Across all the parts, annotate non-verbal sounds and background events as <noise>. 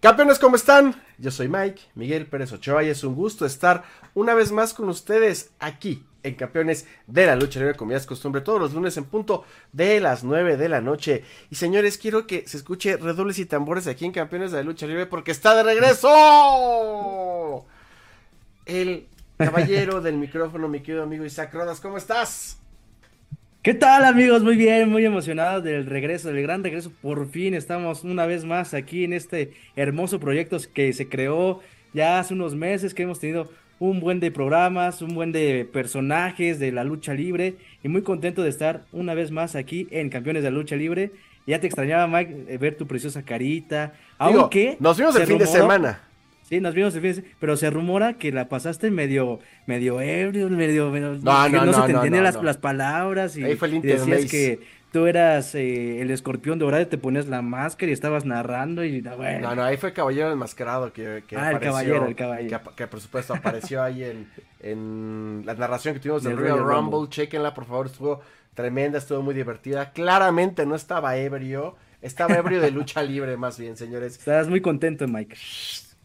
Campeones, ¿cómo están? Yo soy Mike, Miguel Pérez Ochoa y es un gusto estar una vez más con ustedes aquí en Campeones de la Lucha Libre, como ya es costumbre, todos los lunes en punto de las 9 de la noche. Y señores, quiero que se escuche redobles y tambores aquí en Campeones de la Lucha Libre porque está de regreso el caballero del micrófono, mi querido amigo Isaac Rodas. ¿Cómo estás? ¿Qué tal amigos? Muy bien, muy emocionados del regreso, del gran regreso. Por fin estamos una vez más aquí en este hermoso proyecto que se creó ya hace unos meses, que hemos tenido un buen de programas, un buen de personajes de la lucha libre y muy contento de estar una vez más aquí en Campeones de la Lucha Libre. Ya te extrañaba, Mike, eh, ver tu preciosa carita. Aunque nos vimos el fin de semana. Sí, nos vimos pero se rumora que la pasaste medio, medio ebrio, medio, medio no, que no, no, no, se te entendían las, las palabras y, Ahí fue el y decías que tú eras eh, el escorpión dorado te ponías la máscara y estabas narrando y bueno. No, no, ahí fue Caballero Enmascarado que, que Ah, el caballero, el caballero. Que, por supuesto apareció ahí en, en la narración que tuvimos del Royal Rumble. Rumble. Chequenla, por favor, estuvo tremenda, estuvo muy divertida. Claramente no estaba ebrio, estaba ebrio de lucha <laughs> libre más bien, señores. Estabas muy contento, Mike.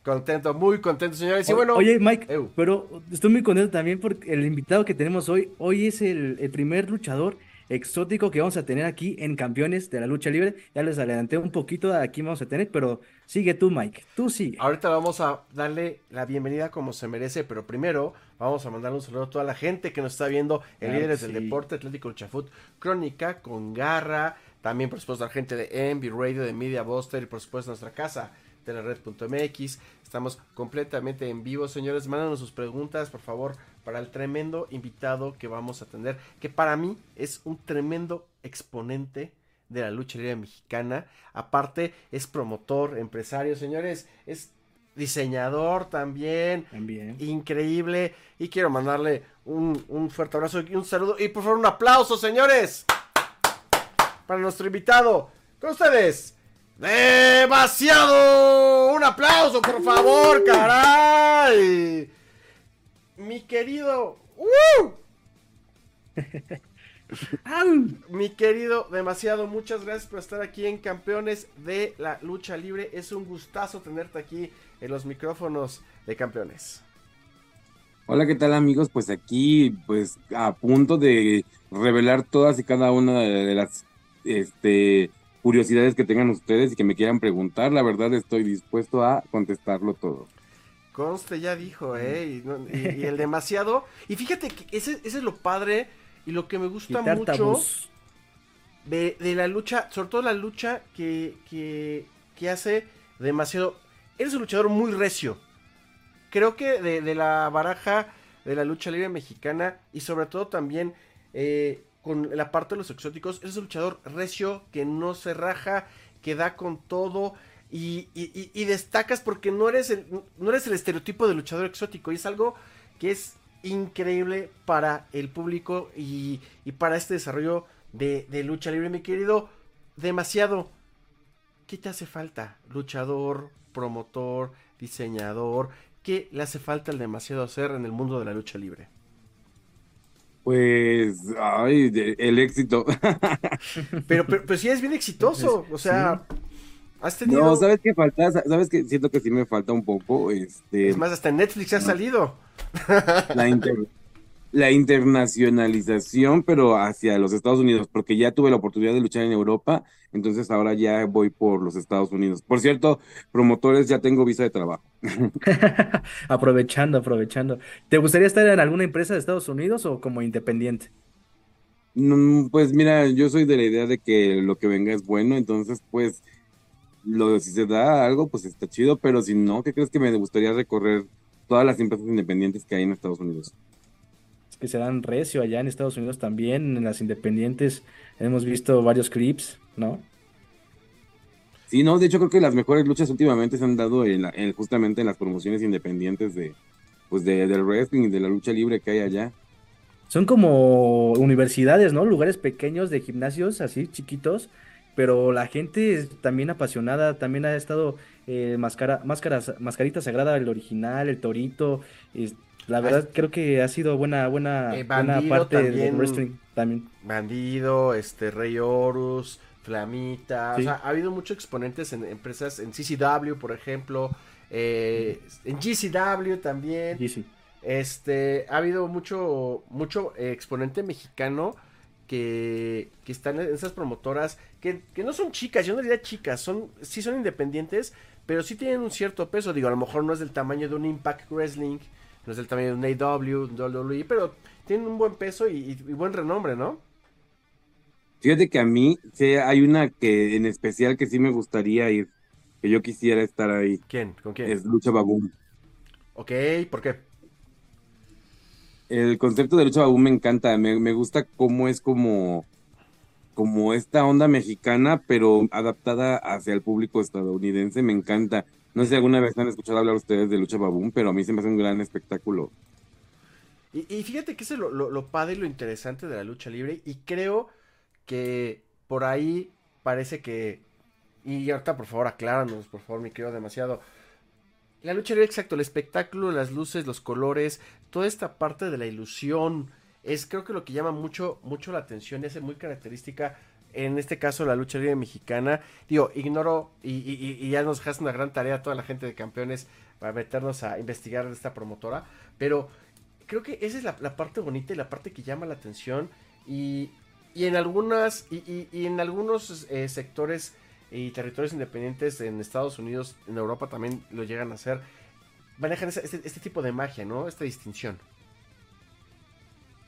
Contento, muy contento, señores. Y bueno, Oye, Mike, Eu. pero estoy muy contento también porque el invitado que tenemos hoy, hoy es el, el primer luchador exótico que vamos a tener aquí en Campeones de la Lucha Libre. Ya les adelanté un poquito de aquí vamos a tener, pero sigue tú, Mike. Tú sigue. Ahorita vamos a darle la bienvenida como se merece, pero primero vamos a mandarle un saludo a toda la gente que nos está viendo en Líderes del. Deporte, Atlético Luchafut, Crónica, con Garra, también por supuesto la gente de Envy Radio, de Media Buster y por supuesto nuestra casa, telered.mx. Estamos completamente en vivo, señores. Mándanos sus preguntas, por favor, para el tremendo invitado que vamos a tener, que para mí es un tremendo exponente de la lucha libre mexicana. Aparte, es promotor, empresario, señores. Es diseñador también. También. Increíble. Y quiero mandarle un, un fuerte abrazo y un saludo. Y por favor, un aplauso, señores. Para nuestro invitado. Con ustedes. Demasiado. Un aplauso, por favor, caray. Mi querido. ¡Uh! Mi querido, demasiado, muchas gracias por estar aquí en Campeones de la Lucha Libre. Es un gustazo tenerte aquí en los micrófonos de Campeones. Hola, ¿qué tal amigos? Pues aquí, pues a punto de revelar todas y cada una de las este, curiosidades que tengan ustedes y que me quieran preguntar. La verdad estoy dispuesto a contestarlo todo. Conste ya dijo, ¿eh? Y, no- y- y el <laughs> demasiado. Y fíjate que ese, ese es lo padre y lo que me gusta Quitar mucho de la lucha, sobre todo la lucha que, que, que hace demasiado. Eres un luchador muy recio. Creo que de, de la baraja de la lucha libre mexicana y sobre todo también eh, con la parte de los exóticos, eres un luchador recio que no se raja, que da con todo y, y- destacas porque no eres, el, no eres el estereotipo de luchador exótico y es algo que es increíble para el público y, y para este desarrollo de, de lucha libre, mi querido. Demasiado. ¿Qué te hace falta? Luchador, promotor, diseñador. ¿Qué le hace falta al demasiado hacer en el mundo de la lucha libre? Pues, ay, de- el éxito. <laughs> Pero, pero, pero sí es bien exitoso. O sea, has tenido. No, ¿sabes qué falta? Sa- ¿Sabes qué? Siento que sí me falta un poco, este, Es más, hasta en Netflix ha No. salido. la inter- la internacionalización, pero hacia los Estados Unidos, porque ya tuve la oportunidad de luchar en Europa, entonces ahora ya voy por los Estados Unidos. Por cierto, promotores, ya tengo visa de trabajo. <laughs> <laughs> Aprovechando, aprovechando. ¿Te gustaría estar en alguna empresa de Estados Unidos o como independiente? Mm, Pues mira, yo soy de la idea de que lo que venga es bueno, entonces pues lo, si se da algo, pues está chido, pero si no, ¿qué crees que me gustaría recorrer todas las empresas independientes que hay en Estados Unidos? Que se dan recio allá en Estados Unidos también, en las independientes. Hemos visto varios clips, ¿no? Sí, no, de hecho creo que las mejores luchas últimamente se han dado en la- en- justamente en las promociones independientes de, pues de, del wrestling y de la lucha libre que hay allá. Son como universidades, ¿no? Lugares pequeños de gimnasios, así chiquitos, pero la gente es también apasionada, también ha estado eh, máscara, máscaras, mascarita sagrada, el original, el torito. es- la verdad creo que ha sido buena, buena, Eh, buena parte del también. wrestling también. Bandido, este, Rey Horus, Flamita, o sea, ha habido muchos exponentes en empresas, en CCW, por ejemplo, eh, en GCW también. Este, ha habido mucho, mucho exponente mexicano que, que están en esas promotoras, que, que, no son chicas, yo no diría chicas, son, sí son independientes, pero sí tienen un cierto peso, digo, a lo mejor no es del tamaño de un Impact Wrestling, no es del tamaño de un AW, un WWE, pero tienen un buen peso y, y buen renombre, ¿no? Fíjate que a mí sí, hay una que en especial que sí me gustaría ir, que yo quisiera estar ahí. ¿Quién? ¿Con quién? Es Lucha Baboom. Ok, ¿por qué? El concepto de Lucha Baboom me encanta, me, me gusta cómo es como, como esta onda mexicana, pero adaptada hacia el público estadounidense, me encanta. No sé si alguna vez han escuchado hablar ustedes de Lucha Baboom, pero a mí se me hace un gran espectáculo. Y, y fíjate que es lo, lo, padre y lo interesante de la lucha libre, y creo que por ahí parece que... Y ahorita por favor acláranos, por favor, me quedo demasiado. La lucha libre, exacto, el espectáculo, las luces, los colores, toda esta parte de la ilusión, es creo que lo que llama mucho, mucho la atención, es muy característica, en este caso la lucha libre mexicana. Digo, ignoro, y, ya nos dejaste una gran tarea a toda la gente de campeones para meternos a investigar esta promotora, pero creo que esa es la, parte bonita y la parte que llama la atención. Y, en algunas y, en algunos eh, sectores y territorios independientes en Estados Unidos, en Europa también lo llegan a hacer. Manejan este, este, tipo de magia, ¿no? Esta distinción.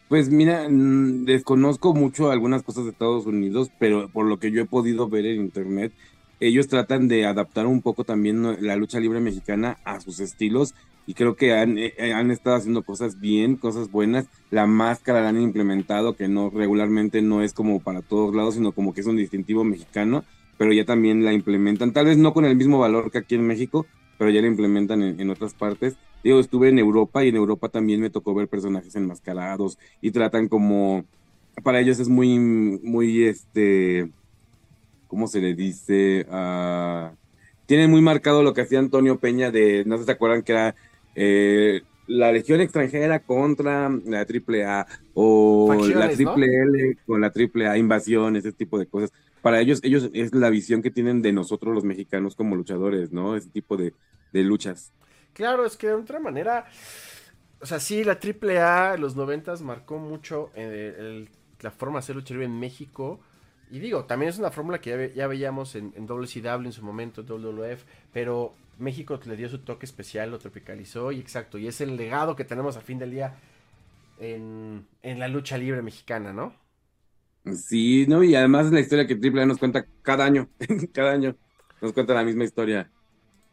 Pues mira, mmm, desconozco mucho algunas cosas de Estados Unidos, pero por lo que yo he podido ver en internet, ellos tratan de adaptar un poco también la lucha libre mexicana a sus estilos y creo que han, eh, han estado haciendo cosas bien, cosas buenas. La máscara la han implementado, que no regularmente no es como para todos lados, sino como que es un distintivo mexicano, pero ya también la implementan, tal vez no con el mismo valor que aquí en México, pero ya la implementan en, en otras partes. Digo, estuve en Europa y en Europa también me tocó ver personajes enmascarados y tratan como, para ellos es muy, muy, este, ¿cómo se le dice? Uh, tienen muy marcado lo que hacía Antonio Peña de, no sé si se acuerdan que era eh, la Legión extranjera contra la AAA o la Triple L con la AAA, invasión, ese tipo de cosas. Para ellos, ellos es la visión que tienen de nosotros los mexicanos como luchadores, ¿no? Ese tipo de, de luchas. Claro, es que de otra manera, o sea, sí, la AAA en los noventas marcó mucho eh, el, la forma de hacer lucha libre en México. Y digo, también es una fórmula que ya, ve, ya veíamos en, en, WCW en su momento, WWF, pero México le dio su toque especial, lo tropicalizó y exacto, y es el legado que tenemos a fin del día en, en la lucha libre mexicana, ¿no? Sí, no, y además es la historia que Triple A nos cuenta cada año, <laughs> cada año nos cuenta la misma historia.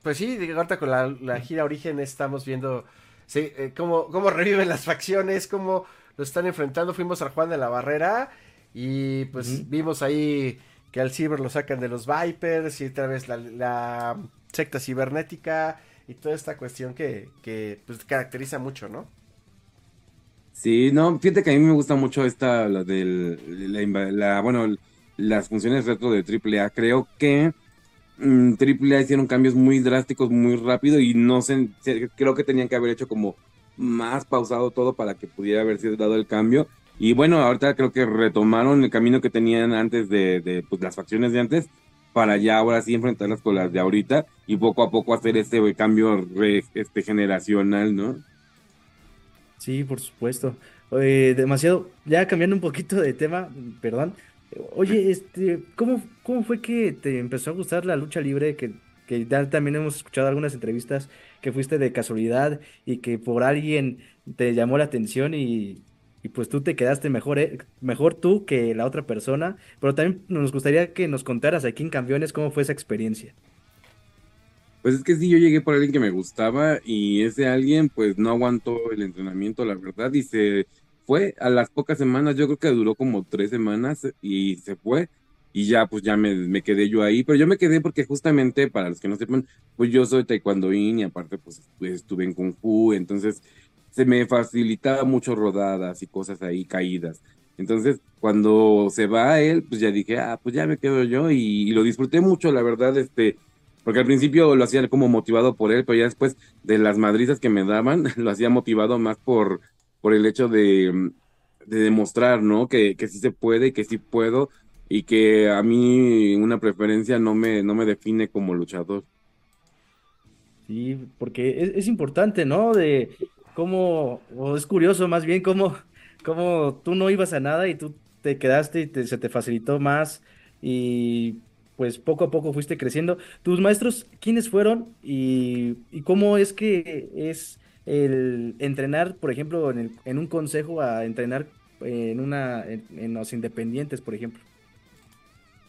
Pues sí, ahorita con la, la gira Origen estamos viendo sí, eh, cómo, cómo reviven las facciones, cómo lo están enfrentando. Fuimos al Juan de la Barrera y pues uh -huh. vimos ahí que al Silver lo sacan de los Vipers y otra vez la, la secta cibernética y toda esta cuestión que, que pues, caracteriza mucho, ¿no? Sí, no, fíjate que a mí me gusta mucho esta, la del, la, la, bueno, las funciones retro de AAA. Creo que mmm, AAA hicieron cambios muy drásticos muy rápido y no sé, creo que tenían que haber hecho como más pausado todo para que pudiera haber sido dado el cambio. Y bueno, ahorita creo que retomaron el camino que tenían antes de, de pues, las facciones de antes para ya ahora sí enfrentarlas con las de ahorita y poco a poco hacer este cambio este generacional, ¿no? Sí, por supuesto. Eh, demasiado, ya cambiando un poquito de tema, perdón. Oye, este, ¿cómo, cómo fue que te empezó a gustar la lucha libre? Que, que ya también hemos escuchado algunas entrevistas que fuiste de casualidad y que por alguien te llamó la atención y, y pues tú te quedaste mejor, eh, mejor tú que la otra persona, pero también nos gustaría que nos contaras aquí en Campeones cómo fue esa experiencia. Pues es que sí, yo llegué por alguien que me gustaba y ese alguien pues no aguantó el entrenamiento, la verdad, y se fue a las pocas semanas, yo creo que duró como tres semanas y se fue y ya pues ya me, me quedé yo ahí, pero yo me quedé porque justamente, para los que no sepan, pues yo soy taekwondoín y aparte pues, estuve en Kung Fu, entonces se me facilitaba mucho rodadas y cosas ahí caídas. Entonces, cuando se va él, pues ya dije, ah, pues ya me quedo yo y, y, lo disfruté mucho, la verdad, este, porque al principio lo hacía como motivado por él, pero ya después de las madrizas que me daban, <laughs> lo hacía motivado más por, por el hecho de, de demostrar, ¿no? Que, que sí se puede, que sí puedo, y que a mí una preferencia no me, no me define como luchador. Sí, porque es, importante, ¿no? De cómo, o es curioso más bien cómo, cómo tú no ibas a nada y tú te quedaste y se te facilitó más y pues poco a poco fuiste creciendo. ¿Tus maestros quiénes fueron y, y cómo es que es el entrenar, por ejemplo, en, el- en un consejo a entrenar en una, en, los independientes, por ejemplo?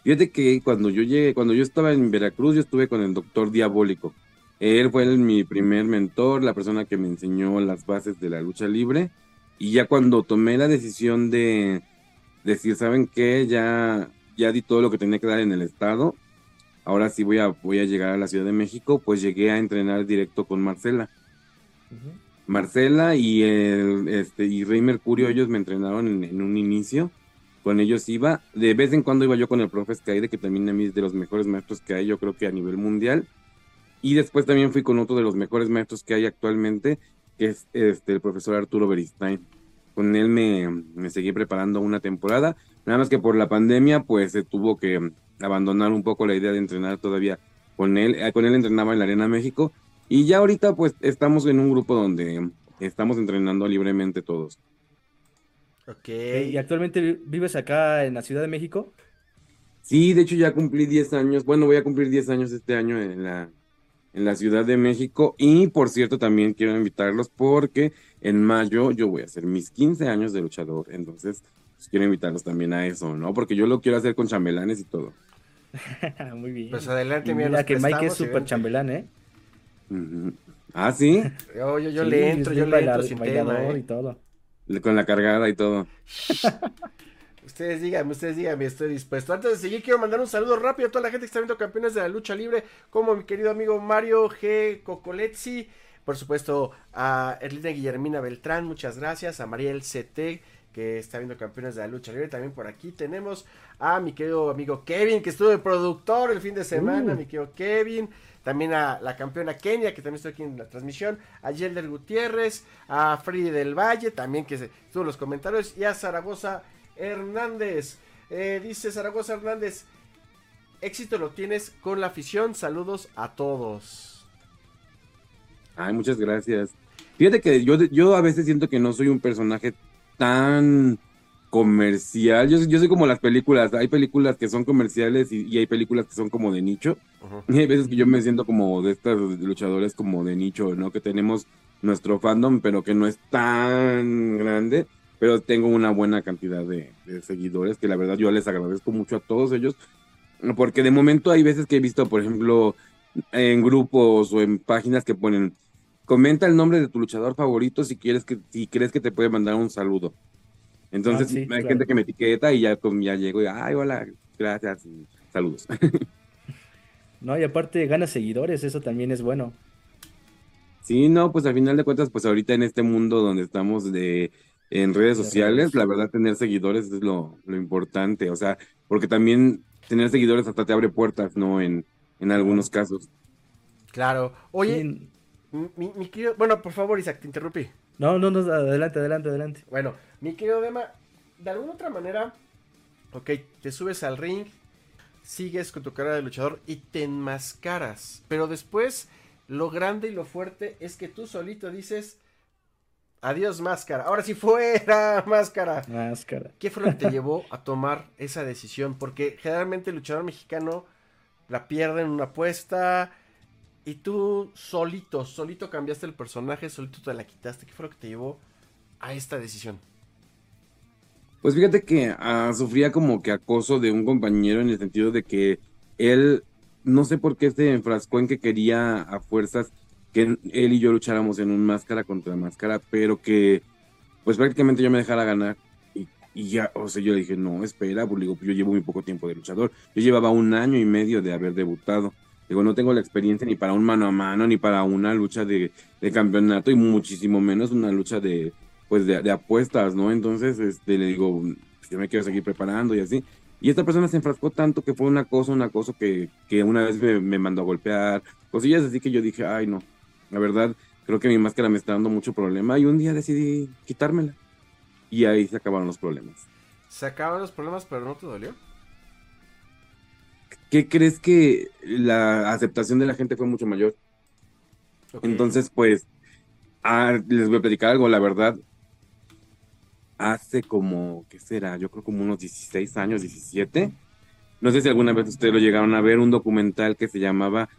Fíjate que cuando yo llegué, cuando yo estaba en Veracruz, yo estuve con el doctor Diabólico. Él fue mi primer mentor, la persona que me enseñó las bases de la lucha libre. Y ya cuando tomé la decisión de decir, ¿saben qué? Ya, ya di todo lo que tenía que dar en el estado. Ahora sí voy a, voy a llegar a la Ciudad de México, pues llegué a entrenar directo con Marcela. Marcela y este y Rey Mercurio, ellos me entrenaron en, un inicio. Con ellos iba. De vez en cuando iba yo con el profe Skyde, que también es de los mejores maestros que hay, yo creo que a nivel mundial. Y después también fui con otro de los mejores maestros que hay actualmente, que es este, el profesor Arturo Beristain. Con él me, me seguí preparando una temporada. Nada más que por la pandemia, pues se tuvo que abandonar un poco la idea de entrenar todavía con él. Eh, Con él entrenaba en la Arena México. Y ya ahorita, pues estamos en un grupo donde estamos entrenando libremente todos. Ok. ¿Y actualmente vi- vives acá en la Ciudad de México? Sí, de hecho ya cumplí 10 años. Bueno, voy a cumplir 10 años este año en la, en la Ciudad de México. Y por cierto, también quiero invitarlos porque en mayo yo voy a hacer mis 15 años de luchador. Entonces, pues, quiero invitarlos también a eso, ¿no? Porque yo lo quiero hacer con chambelanes y todo. <laughs> Muy bien. Pues adelante, mira, mira que Mike es súper chambelán, ¿eh? Ah, sí, Yo, yo, yo Sí, le entro, yo le entro sin bailador tema, y ¿eh? todo. con la cargada y todo. Ustedes díganme, ustedes díganme, estoy dispuesto. Antes de seguir, quiero mandar un saludo rápido a toda la gente que está viendo campeones de la lucha libre, como mi querido amigo Mario G. Cocoletzi, por supuesto a Erlina Guillermina Beltrán, muchas gracias, a Mariel CT, que está viendo campeones de la lucha libre, también por aquí tenemos a mi querido amigo Kevin, que estuvo de productor el fin de semana, Uh. mi querido Kevin, también a la campeona Kenia, que también estoy aquí en la transmisión, a Yelder Gutiérrez, a Freddy del Valle, también que estuvo los comentarios, y a Zaragoza Hernández. Eh, dice Zaragoza Hernández, éxito lo tienes con la afición, saludos a todos. Ay, muchas gracias. Fíjate que yo, yo a veces siento que no soy un personaje tan comercial. Yo, soy- yo soy como las películas. Hay películas que son comerciales y, y hay películas que son como de nicho. Y hay veces que yo me siento como de estos luchadores como de nicho, ¿no? Que tenemos nuestro fandom, pero que no es tan grande. Pero tengo una buena cantidad de, de seguidores que la verdad yo les agradezco mucho a todos ellos. Porque de momento hay veces que he visto, por ejemplo, en grupos o en páginas que ponen, comenta el nombre de tu luchador favorito si quieres que, si crees que te puede mandar un saludo. Entonces Ah, sí, hay claro. gente que me etiqueta y ya, pues, ya llego y, ay, hola, gracias, y saludos. <laughs> No, y aparte gana seguidores, eso también es bueno. Sí, no, pues al final de cuentas, pues ahorita en este mundo donde estamos de en redes De sociales, la verdad tener seguidores es lo, lo importante, o sea, porque también tener seguidores hasta te abre puertas, ¿no? En, en algunos casos. Claro. Oye, Sí, mi, mi querido, bueno, por favor, Isaac, te interrumpí. No, no, no, adelante, adelante, adelante. Bueno, mi querido Dema, de alguna otra manera, ok, te subes al ring, sigues con tu carrera de luchador y te enmascaras. Pero después, lo grande y lo fuerte es que tú solito dices, adiós máscara. Ahora sí fuera <laughs> máscara. Máscara. ¿Qué fue lo que te <laughs> llevó a tomar esa decisión? Porque generalmente el luchador mexicano la pierde en una apuesta y tú solito, solito cambiaste el personaje, solito te la quitaste. ¿Qué fue lo que te llevó a esta decisión? Pues fíjate que ah, sufría como que acoso de un compañero en el sentido de que él, no sé por qué se enfrascó en que quería a fuerzas que él y yo lucháramos en un máscara contra máscara, pero que pues prácticamente yo me dejara ganar. Y, ya, o sea, yo le dije, no, espera, pues digo, yo llevo muy poco tiempo de luchador. Yo llevaba un año y medio de haber debutado. Digo, no tengo la experiencia ni para un mano a mano, ni para una lucha de, campeonato, y muchísimo menos una lucha de, pues de, apuestas, ¿no? Entonces, este, le digo, pues, yo me quiero seguir preparando y así. Y esta persona se enfrascó tanto que fue una cosa, un acoso que, que una vez me, mandó a golpear, cosillas así que yo dije, ay, no, la verdad, creo que mi máscara me está dando mucho problema y un día decidí quitármela. Y ahí se acabaron los problemas. Se acaban los problemas, pero no te dolió. ¿Qué crees que la aceptación de la gente fue mucho mayor? Entonces, pues, ah, les voy a platicar algo, la verdad. Hace como, ¿qué será? Yo creo como unos 16 años, 17. No sé si alguna vez ustedes lo llegaron a ver, un documental que se llamaba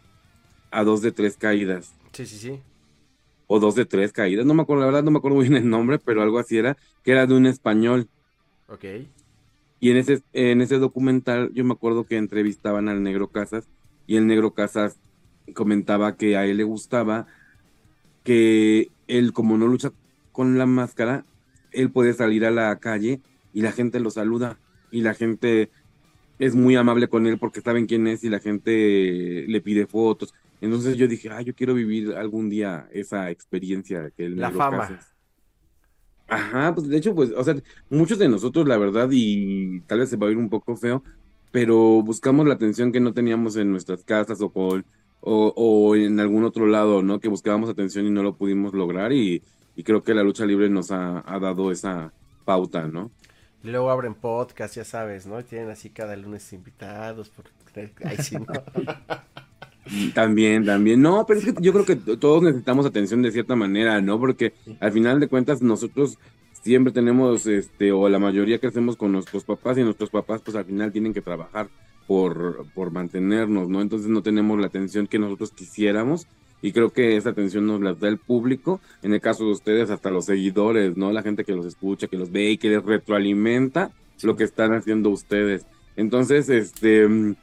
A dos de tres caídas. Sí, sí, sí. O dos de tres caídas. No me acuerdo, la verdad no me acuerdo bien el nombre, pero algo así era, que era de un español. Ok. Y en ese, en ese documental yo me acuerdo que entrevistaban al negro Casas y el negro Casas comentaba que a él le gustaba que él como no lucha con la máscara, él puede salir a la calle y la gente lo saluda y la gente es muy amable con él porque saben quién es y la gente le pide fotos. Entonces yo dije, ah, yo quiero vivir algún día esa experiencia que el La negro fama. Casas. Ajá, pues de hecho, pues, o sea, muchos de nosotros, la verdad, y tal vez se va a oír un poco feo, pero buscamos la atención que no teníamos en nuestras casas o, con- o, o en algún otro lado, ¿no? Que buscábamos atención y no lo pudimos lograr y, y creo que la lucha libre nos ha, ha dado esa pauta, ¿no? Y luego abren podcast, ya sabes, ¿no? Y tienen así cada lunes invitados. Por... <laughs> Ay, sí, no. <laughs> También, también. No, pero es que yo creo que todos necesitamos atención de cierta manera, ¿no? Porque al final de cuentas nosotros siempre tenemos, este, o la mayoría crecemos con nuestros papás y nuestros papás pues al final tienen que trabajar por, por mantenernos, ¿no? Entonces no tenemos la atención que nosotros quisiéramos y creo que esa atención nos la da el público, en el caso de ustedes hasta los seguidores, ¿no? La gente que los escucha, que los ve y que les retroalimenta lo que están haciendo ustedes. Entonces, este...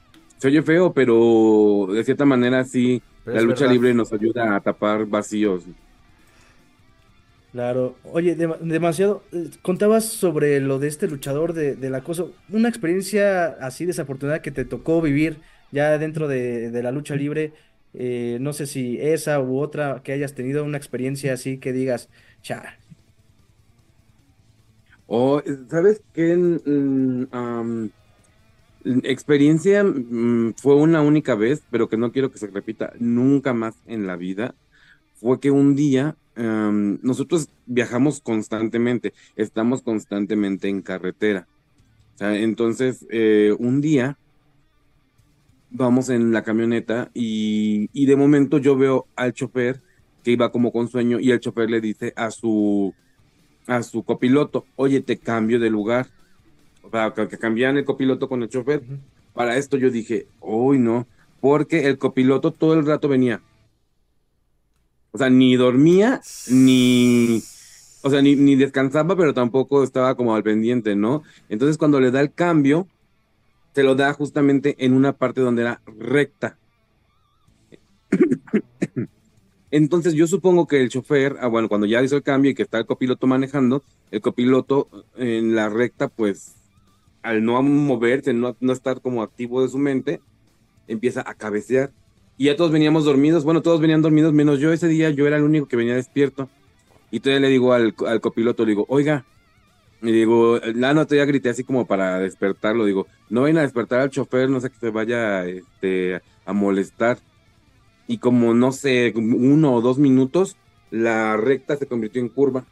se oye feo, pero de cierta manera sí, Pero la lucha verdad. libre nos ayuda a tapar vacíos. Claro, oye, dema- demasiado. eh, Contabas sobre lo de este luchador de, del acoso, una experiencia así desafortunada que te tocó vivir ya dentro de, de la lucha libre. eh, no sé si esa u otra que hayas tenido una experiencia así que digas, cha, O, ¿sabes qué? Am, experiencia mm, fue una única vez, pero que no quiero que se repita nunca más en la vida. Fue que un día am, nosotros viajamos constantemente, estamos constantemente en carretera. Entonces, eh, un día vamos en la camioneta y, y de momento yo veo al chofer que iba como con sueño y el chofer le dice a su a su copiloto, oye, te cambio de lugar. O sea, que, cambian el copiloto con el chofer. Para esto yo dije, uy, no, porque el copiloto todo el rato venía. O sea, ni dormía, ni, o sea, ni, ni descansaba, pero tampoco estaba como al pendiente, ¿no? Entonces cuando le da el cambio, se lo da justamente en una parte donde era recta. <coughs> Entonces yo supongo que el chofer, ah, bueno, cuando ya hizo el cambio y que está el copiloto manejando, el copiloto en la recta, pues al no moverse, no, no estar como activo de su mente, empieza a cabecear. Y ya todos veníamos dormidos, bueno, todos venían dormidos, menos yo ese día, yo era el único que venía despierto. Y todavía le digo al, al copiloto, le digo, oiga, y digo, la no, todavía grité así como para despertarlo, digo, no vayan a despertar al chofer, no sé que se vaya este, a molestar. Y como, no sé, uno o dos minutos, la recta se convirtió en curva.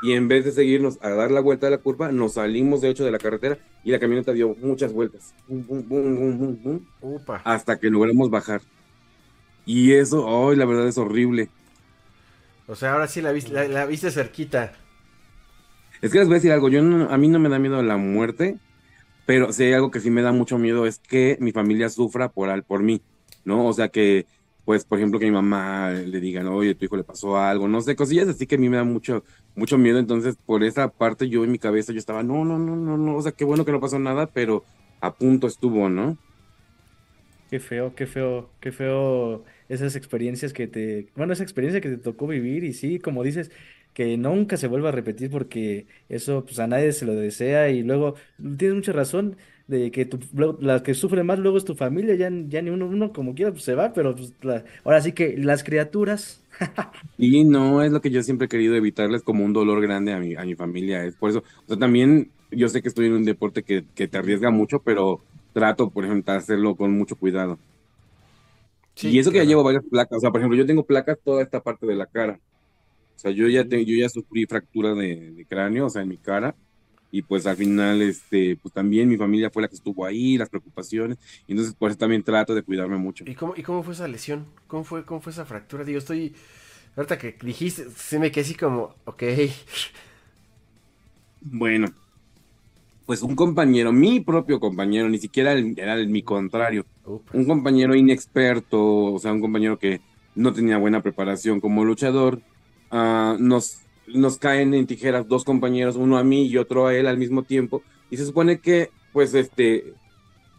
Y en vez de seguirnos a dar la vuelta de la curva, nos salimos de hecho de la carretera y la camioneta dio muchas vueltas. Bum, bum, bum, bum, bum, bum, Upa. hasta que logramos bajar. Y eso, ay, la verdad es horrible. O sea, ahora sí la viste, la, la viste cerquita. Es que les voy a decir algo, yo no- a mí no me da miedo la muerte, pero si hay algo que sí me da mucho miedo es que mi familia sufra por, al- por mí, ¿no? O sea que, pues, por ejemplo, que mi mamá le digan, oye, tu hijo le pasó algo, no sé, cosillas así que a mí me da mucho, mucho miedo, entonces por esa parte yo en mi cabeza yo estaba, no, no, no, no, no, o sea, qué bueno que no pasó nada, pero a punto estuvo, ¿no? qué feo, qué feo, qué feo esas experiencias que te, bueno, esa experiencia que te tocó vivir. Y sí, como dices, que nunca se vuelva a repetir porque eso pues a nadie se lo desea. Y luego tienes mucha razón de que tu, luego, la que sufre más luego es tu familia, ya, ya ni uno, uno como quiera pues, se va, pero pues, la- ahora sí que las criaturas, <laughs> Y no es lo que yo siempre he querido evitarles como un dolor grande a mi, a mi familia. Es por eso, o sea, también yo sé que estoy en un deporte que, que te arriesga mucho, pero trato, por ejemplo, de hacerlo con mucho cuidado. Sí, y eso que ya llevo varias placas, o sea, por ejemplo, yo tengo placas toda esta parte de la cara. O sea, yo ya, te- yo ya sufrí fractura de, de cráneo, o sea, en mi cara. Y pues al final, este, pues también mi familia fue la que estuvo ahí, las preocupaciones, y entonces por eso también trato de cuidarme mucho. ¿Y cómo, y cómo fue esa lesión? ¿Cómo fue, cómo fue esa fractura? Digo, estoy, ahorita que dijiste, se me quedé así como, ok. Bueno, pues un compañero, mi propio compañero, ni siquiera era el, mi contrario, un compañero inexperto, o sea, un compañero que no tenía buena preparación como luchador, uh, nos, nos caen en tijeras dos compañeros, uno a mí y otro a él al mismo tiempo, y se supone que, pues, este,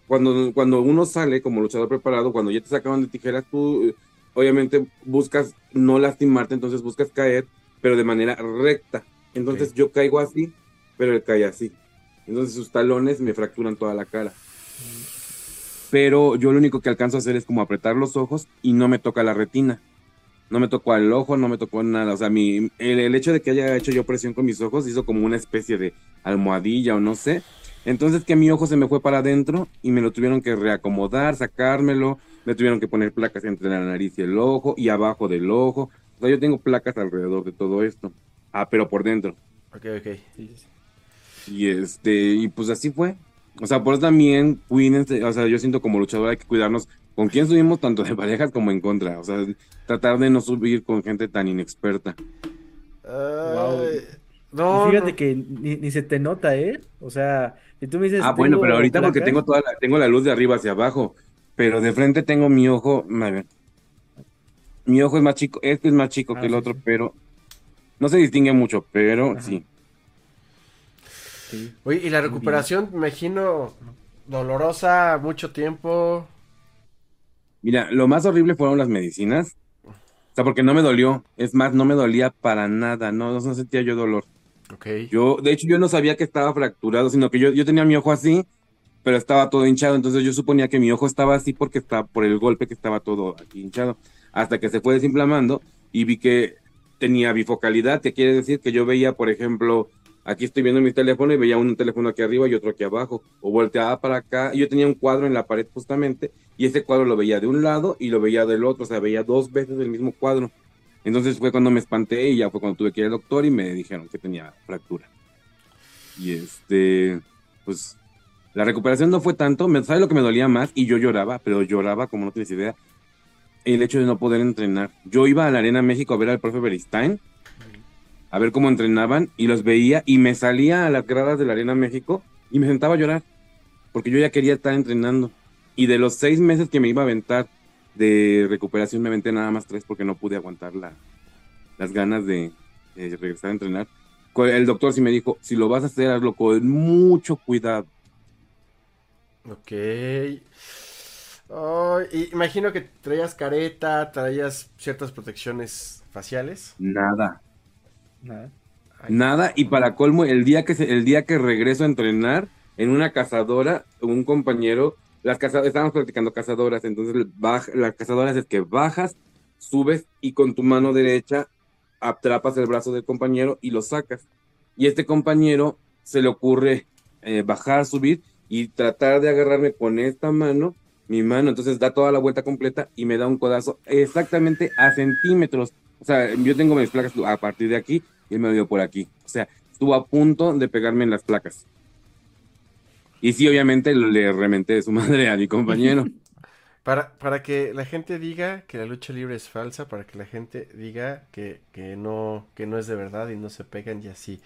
cuando, cuando uno sale como luchador preparado, cuando ya te sacaban de tijeras, tú obviamente buscas no lastimarte, entonces buscas caer, pero de manera recta. Entonces yo caigo así, pero él cae así. Entonces sus talones me fracturan toda la cara. Pero yo lo único que alcanzo a hacer es como apretar los ojos y no me toca la retina. No me tocó el ojo, no me tocó nada. O sea, mi, el, hecho de que haya hecho yo presión con mis ojos hizo como una especie de almohadilla o no sé. Entonces que mi ojo se me fue para adentro y me lo tuvieron que reacomodar, sacármelo. Me tuvieron que poner placas entre la nariz y el ojo y abajo del ojo. O sea, yo tengo placas alrededor de todo esto. Ah, pero por dentro. Ok, ok. Y este, y pues así fue. O sea, por eso también cuídense, o sea, yo siento como luchador hay que cuidarnos con quién subimos tanto de parejas como en contra. O sea, tratar de no subir con gente tan inexperta. No, fíjate que ni, se te nota, ¿eh? O sea, si tú me dices. Ah, bueno, pero ahorita porque tengo toda la, tengo la luz de arriba hacia abajo. Pero de frente tengo mi ojo. Mi ojo es más chico, este es más chico ah, que el otro, pero no se distingue mucho, pero sí. Oye, y la recuperación, me imagino, dolorosa, mucho tiempo. Mira, lo más horrible fueron las medicinas. O sea, porque no me dolió. Es más, no me dolía para nada. No, no sentía yo dolor. Ok. Yo, de hecho, yo no sabía que estaba fracturado, sino que yo, yo tenía mi ojo así, pero estaba todo hinchado. Entonces yo suponía que mi ojo estaba así porque estaba por el golpe que estaba todo aquí hinchado. Hasta que se fue desinflamando y vi que tenía bifocalidad, que quiere decir que yo veía, por ejemplo, aquí estoy viendo mi teléfono y veía un teléfono aquí arriba y otro aquí abajo, o volteaba para acá, yo tenía un cuadro en la pared justamente, y ese cuadro lo veía de un lado y lo veía del otro, o sea, veía dos veces el mismo cuadro. Entonces fue cuando me espanté y ya fue cuando tuve que ir al doctor y me dijeron que tenía fractura. Y este, pues la recuperación no fue tanto, me sabe lo que me dolía más y yo lloraba, pero lloraba como no tienes idea. El hecho de no poder entrenar. Yo iba a la Arena México a ver al profe Beristain a ver cómo entrenaban y los veía y me salía a las gradas de la Arena México y me sentaba a llorar porque yo ya quería estar entrenando. Y de los seis meses que me iba a aventar de recuperación, me aventé nada más tres porque no pude aguantar la, las ganas de, regresar a entrenar. El doctor sí me dijo, si lo vas a hacer, hazlo con mucho cuidado. Ok. imagino que traías careta, traías ciertas protecciones faciales. Nada, Nada. y para colmo, el día que el día que regreso a entrenar en una cazadora, un compañero, las cazadoras, estábamos practicando cazadoras, entonces las cazadoras es que bajas, subes y con tu mano derecha atrapas el brazo del compañero y lo sacas. Y este compañero se le ocurre eh, bajar, subir y tratar de agarrarme con esta mano, mi mano, entonces da toda la vuelta completa y me da un codazo exactamente a centímetros o sea, yo tengo mis placas a partir de aquí y él me dio por aquí. O sea, estuvo a punto de pegarme en las placas. Y sí, obviamente le rementé de su <laughs> madre a mi compañero. <laughs> Para, para que la gente diga que la lucha libre es falsa, para que la gente diga que, que, no, que no es de verdad y no se pegan y así.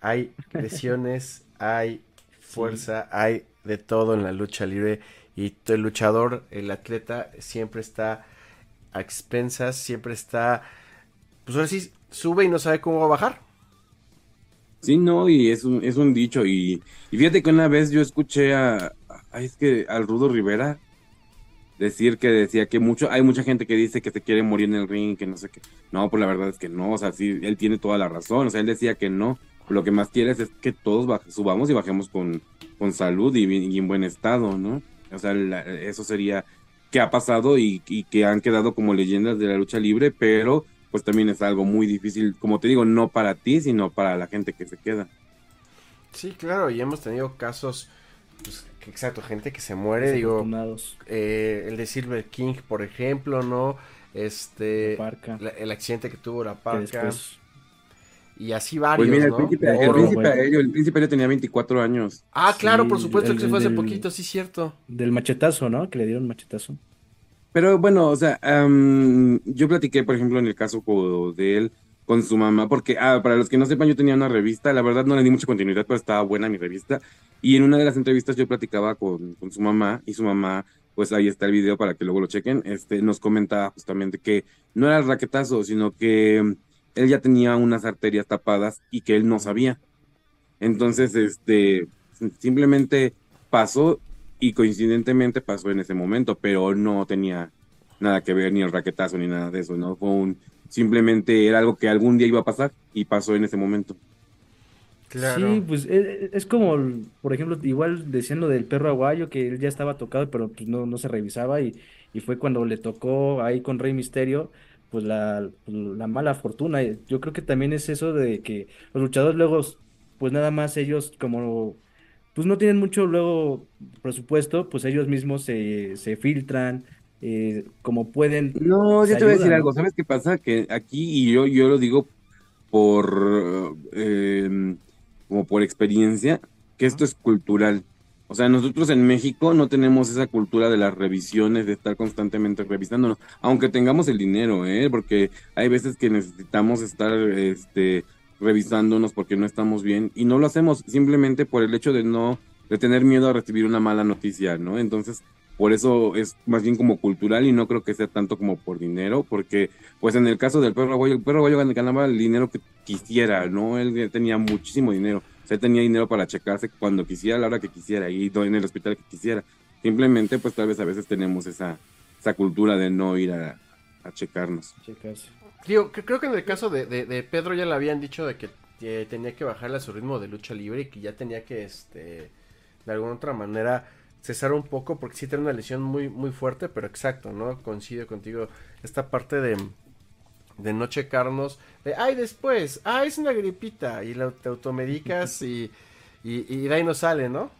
Hay <laughs> lesiones, hay fuerza, hay de todo en la lucha libre y el luchador, el atleta siempre está a expensas, siempre está, pues ahora sí, sube y no sabe cómo va a bajar. Sí, no, y es un, es un dicho, y, fíjate que una vez yo escuché a, es que al Rudo Rivera decir que decía que mucho, hay mucha gente que dice que se quiere morir en el ring, que no sé qué. No, pues la verdad es que no, o sea, sí, él tiene toda la razón, o sea, él decía que no. Lo que más quieres es que todos subamos y bajemos con, con salud y, y, en buen estado, ¿no? O sea, eso sería que ha pasado y, que han quedado como leyendas de la lucha libre, pero pues también es algo muy difícil, como te digo, no para ti, sino para la gente que se queda. Sí, claro, y hemos tenido casos, pues, exacto, gente que se muere, digo, eh, el de Silver King, por ejemplo, ¿no? Este, el accidente que tuvo la parca. Y así varios, Pues mira, el ¿no? príncipe, el Oro. príncipe aéreo, el príncipe aéreo tenía 24 años. Ah, claro, Sí, por supuesto el- que se fue hace el- poquito, sí, cierto. Del machetazo, ¿no? Que le dieron machetazo. Pero bueno, o sea, am, yo platiqué, por ejemplo, en el caso de él con su mamá, porque ah, para los que no sepan, yo tenía una revista, la verdad no le di mucha continuidad, pero estaba buena mi revista. Y en una de las entrevistas yo platicaba con, con su mamá y su mamá, pues ahí está el video para que luego lo chequen, este, nos comentaba justamente que no era el raquetazo, sino que él ya tenía unas arterias tapadas y que él no sabía. Entonces, este, simplemente pasó y coincidentemente pasó en ese momento, pero no tenía nada que ver ni el raquetazo ni nada de eso, ¿no? Fue un, simplemente era algo que algún día iba a pasar y pasó en ese momento. Claro. Sí, pues e- es, como, por ejemplo, igual decían lo del perro aguayo, que él ya estaba tocado, pero pues no, no se revisaba y, y fue cuando le tocó ahí con Rey Misterio, pues la, la mala fortuna. Yo creo que también es eso de que los luchadores luego, pues nada más ellos como, pues no tienen mucho luego presupuesto, pues ellos mismos se, se filtran, eh, como pueden, No, yo te voy a decir algo. ¿sabes qué pasa? Que aquí, y yo, yo lo digo por, eh, como por experiencia, que esto es cultural. O sea, nosotros en México no tenemos esa cultura de las revisiones, de estar constantemente revisándonos, aunque tengamos el dinero, ¿eh? Porque hay veces que necesitamos estar, este, revisándonos porque no estamos bien y no lo hacemos simplemente por el hecho de no, de tener miedo a recibir una mala noticia, ¿no? Entonces, por eso es más bien como cultural y no creo que sea tanto como por dinero, porque pues en el caso del perro aguayo, el perro aguayo gan- ganaba el dinero que quisiera, ¿no? Él tenía muchísimo dinero, sea, tenía dinero para checarse cuando quisiera, a la hora que quisiera, y en el hospital que quisiera. Simplemente pues tal vez a veces tenemos esa, esa cultura de no ir a, a checarnos. Checarse. Digo, creo que en el caso de, de- de Pedro ya le habían dicho de que eh, tenía que bajarle a su ritmo de lucha libre y que ya tenía que, este, de alguna otra manera cesar un poco porque sí tiene una lesión muy, muy fuerte, pero exacto, ¿no? Coincido contigo. Esta parte de, de no checarnos, de, ay, después, ay, es una gripita, y la, te automedicas y, y, y de ahí no sale, ¿no?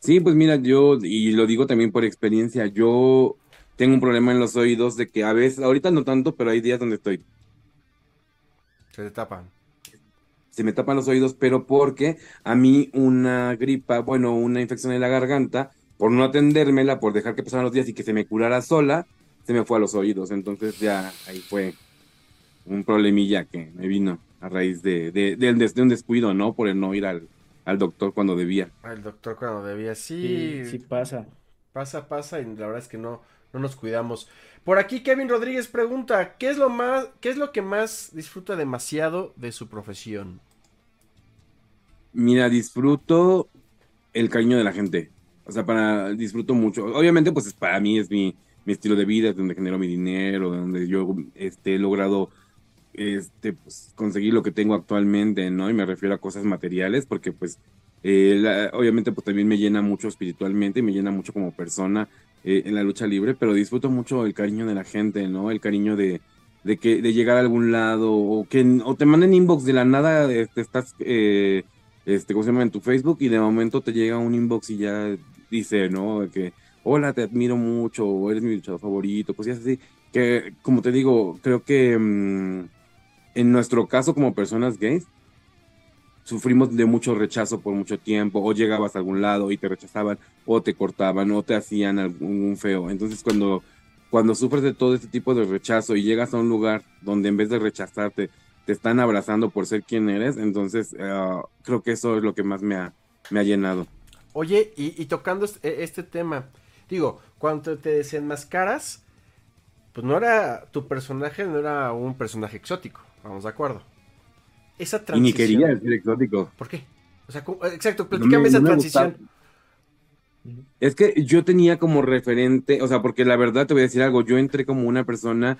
Sí, pues mira, yo, y lo digo también por experiencia, yo tengo un problema en los oídos de que a veces, ahorita no tanto, pero hay días donde estoy Se te tapan. se me tapan los oídos, pero porque a mí una gripa, bueno, una infección en la garganta, por no atendérmela, por dejar que pasaran los días y que se me curara sola, se me fue a los oídos. Entonces ya ahí fue un problemilla que me vino a raíz de, de, de- de un descuido, ¿no? Por el no ir al, al doctor cuando debía. El doctor cuando debía, Sí, sí, sí pasa. Pasa, pasa, y la verdad es que no, no nos cuidamos. Por aquí Kevin Rodríguez pregunta, ¿qué es lo más, qué es lo que más disfruta demasiado de su profesión? Mira, disfruto el cariño de la gente. O sea, para disfruto mucho. Obviamente, pues es- para mí es mi, mi estilo de vida, es donde genero mi dinero, donde yo este, he logrado este, pues, conseguir lo que tengo actualmente, ¿no? Y me refiero a cosas materiales, porque pues eh, obviamente pues también me llena mucho espiritualmente y me llena mucho como persona eh, en la lucha libre, pero disfruto mucho el cariño de la gente, ¿no? El cariño de, de que de llegar a algún lado o que o te manden inbox de la nada, este, estás eh, este, ¿cómo se llama? En tu Facebook y de momento te llega un inbox y ya dice, ¿no? De que, hola, te admiro mucho, eres mi luchador favorito, cosas así. Que, como te digo, creo que mm, en nuestro caso como personas gays, sufrimos de mucho rechazo por mucho tiempo, o llegabas a algún lado y te rechazaban, o te cortaban, o te hacían algún feo. Entonces, cuando, cuando sufres de todo este tipo de rechazo y llegas a un lugar donde en vez de rechazarte, te están abrazando por ser quien eres, entonces eh, creo que eso es lo que más me ha, me ha llenado. Oye, y, tocando este, este tema, digo, cuando te desenmascaras, pues no era, tu personaje no era un personaje exótico, vamos de acuerdo. Esa Y transición. ni quería decir exótico. ¿Por qué? O sea, ¿cómo- exacto, No platícame me- esa no transición. gustaba. Es que yo tenía como referente, o sea, porque la verdad te voy a decir algo, yo entré como una persona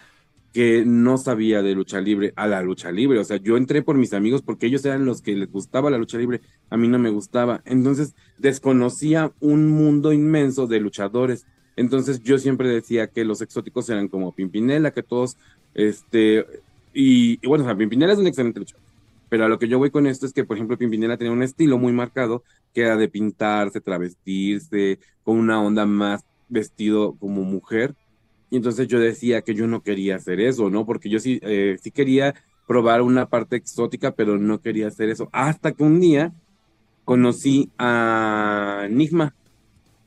que no sabía de lucha libre a la lucha libre, o sea, yo entré por mis amigos porque ellos eran los que les gustaba la lucha libre, a mí no me gustaba, entonces desconocía un mundo inmenso de luchadores, entonces yo siempre decía que los exóticos eran como Pimpinela, que todos, este, y, bueno, o sea, Pimpinela es un excelente luchador, pero a lo que yo voy con esto es que, por ejemplo, Pimpinela tenía un estilo muy marcado, que era de pintarse, travestirse, con una onda más vestido como mujer. Y entonces yo decía que yo no quería hacer eso, ¿no? Porque yo sí, eh, sí quería probar una parte exótica, pero no quería hacer eso. Hasta que un día conocí a Enigma.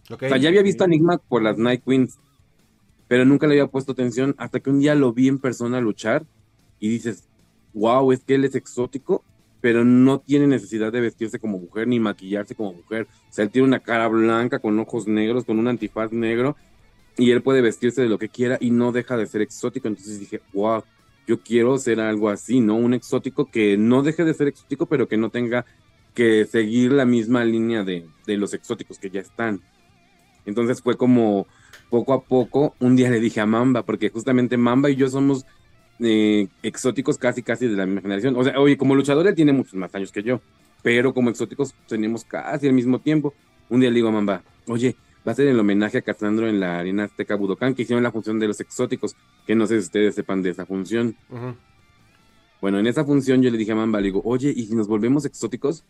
O sea, ya había visto a Enigma por las Night Queens, pero nunca le había puesto atención hasta que un día lo vi en persona luchar y dices, wow, es que él es exótico, pero no tiene necesidad de vestirse como mujer ni maquillarse como mujer. O sea, él tiene una cara blanca con ojos negros, con un antifaz negro y él puede vestirse de lo que quiera y no deja de ser exótico. Entonces dije, wow, yo quiero ser algo así, ¿no? Un exótico que no deje de ser exótico, pero que no tenga que seguir la misma línea de, los exóticos que ya están. Entonces fue como poco a poco, un día le dije a Mamba, porque justamente Mamba y yo somos eh, exóticos casi, casi de la misma generación. O sea, oye, como luchador él tiene muchos más años que yo, pero como exóticos tenemos casi al mismo tiempo. Un día le digo a Mamba, oye, va a ser el homenaje a Casandro en la Arena Azteca Budokan, que hicieron la función de los exóticos, que no sé si ustedes sepan de esa función. Bueno, en esa función yo le dije a Mamba, le digo, oye, ¿y si nos volvemos exóticos?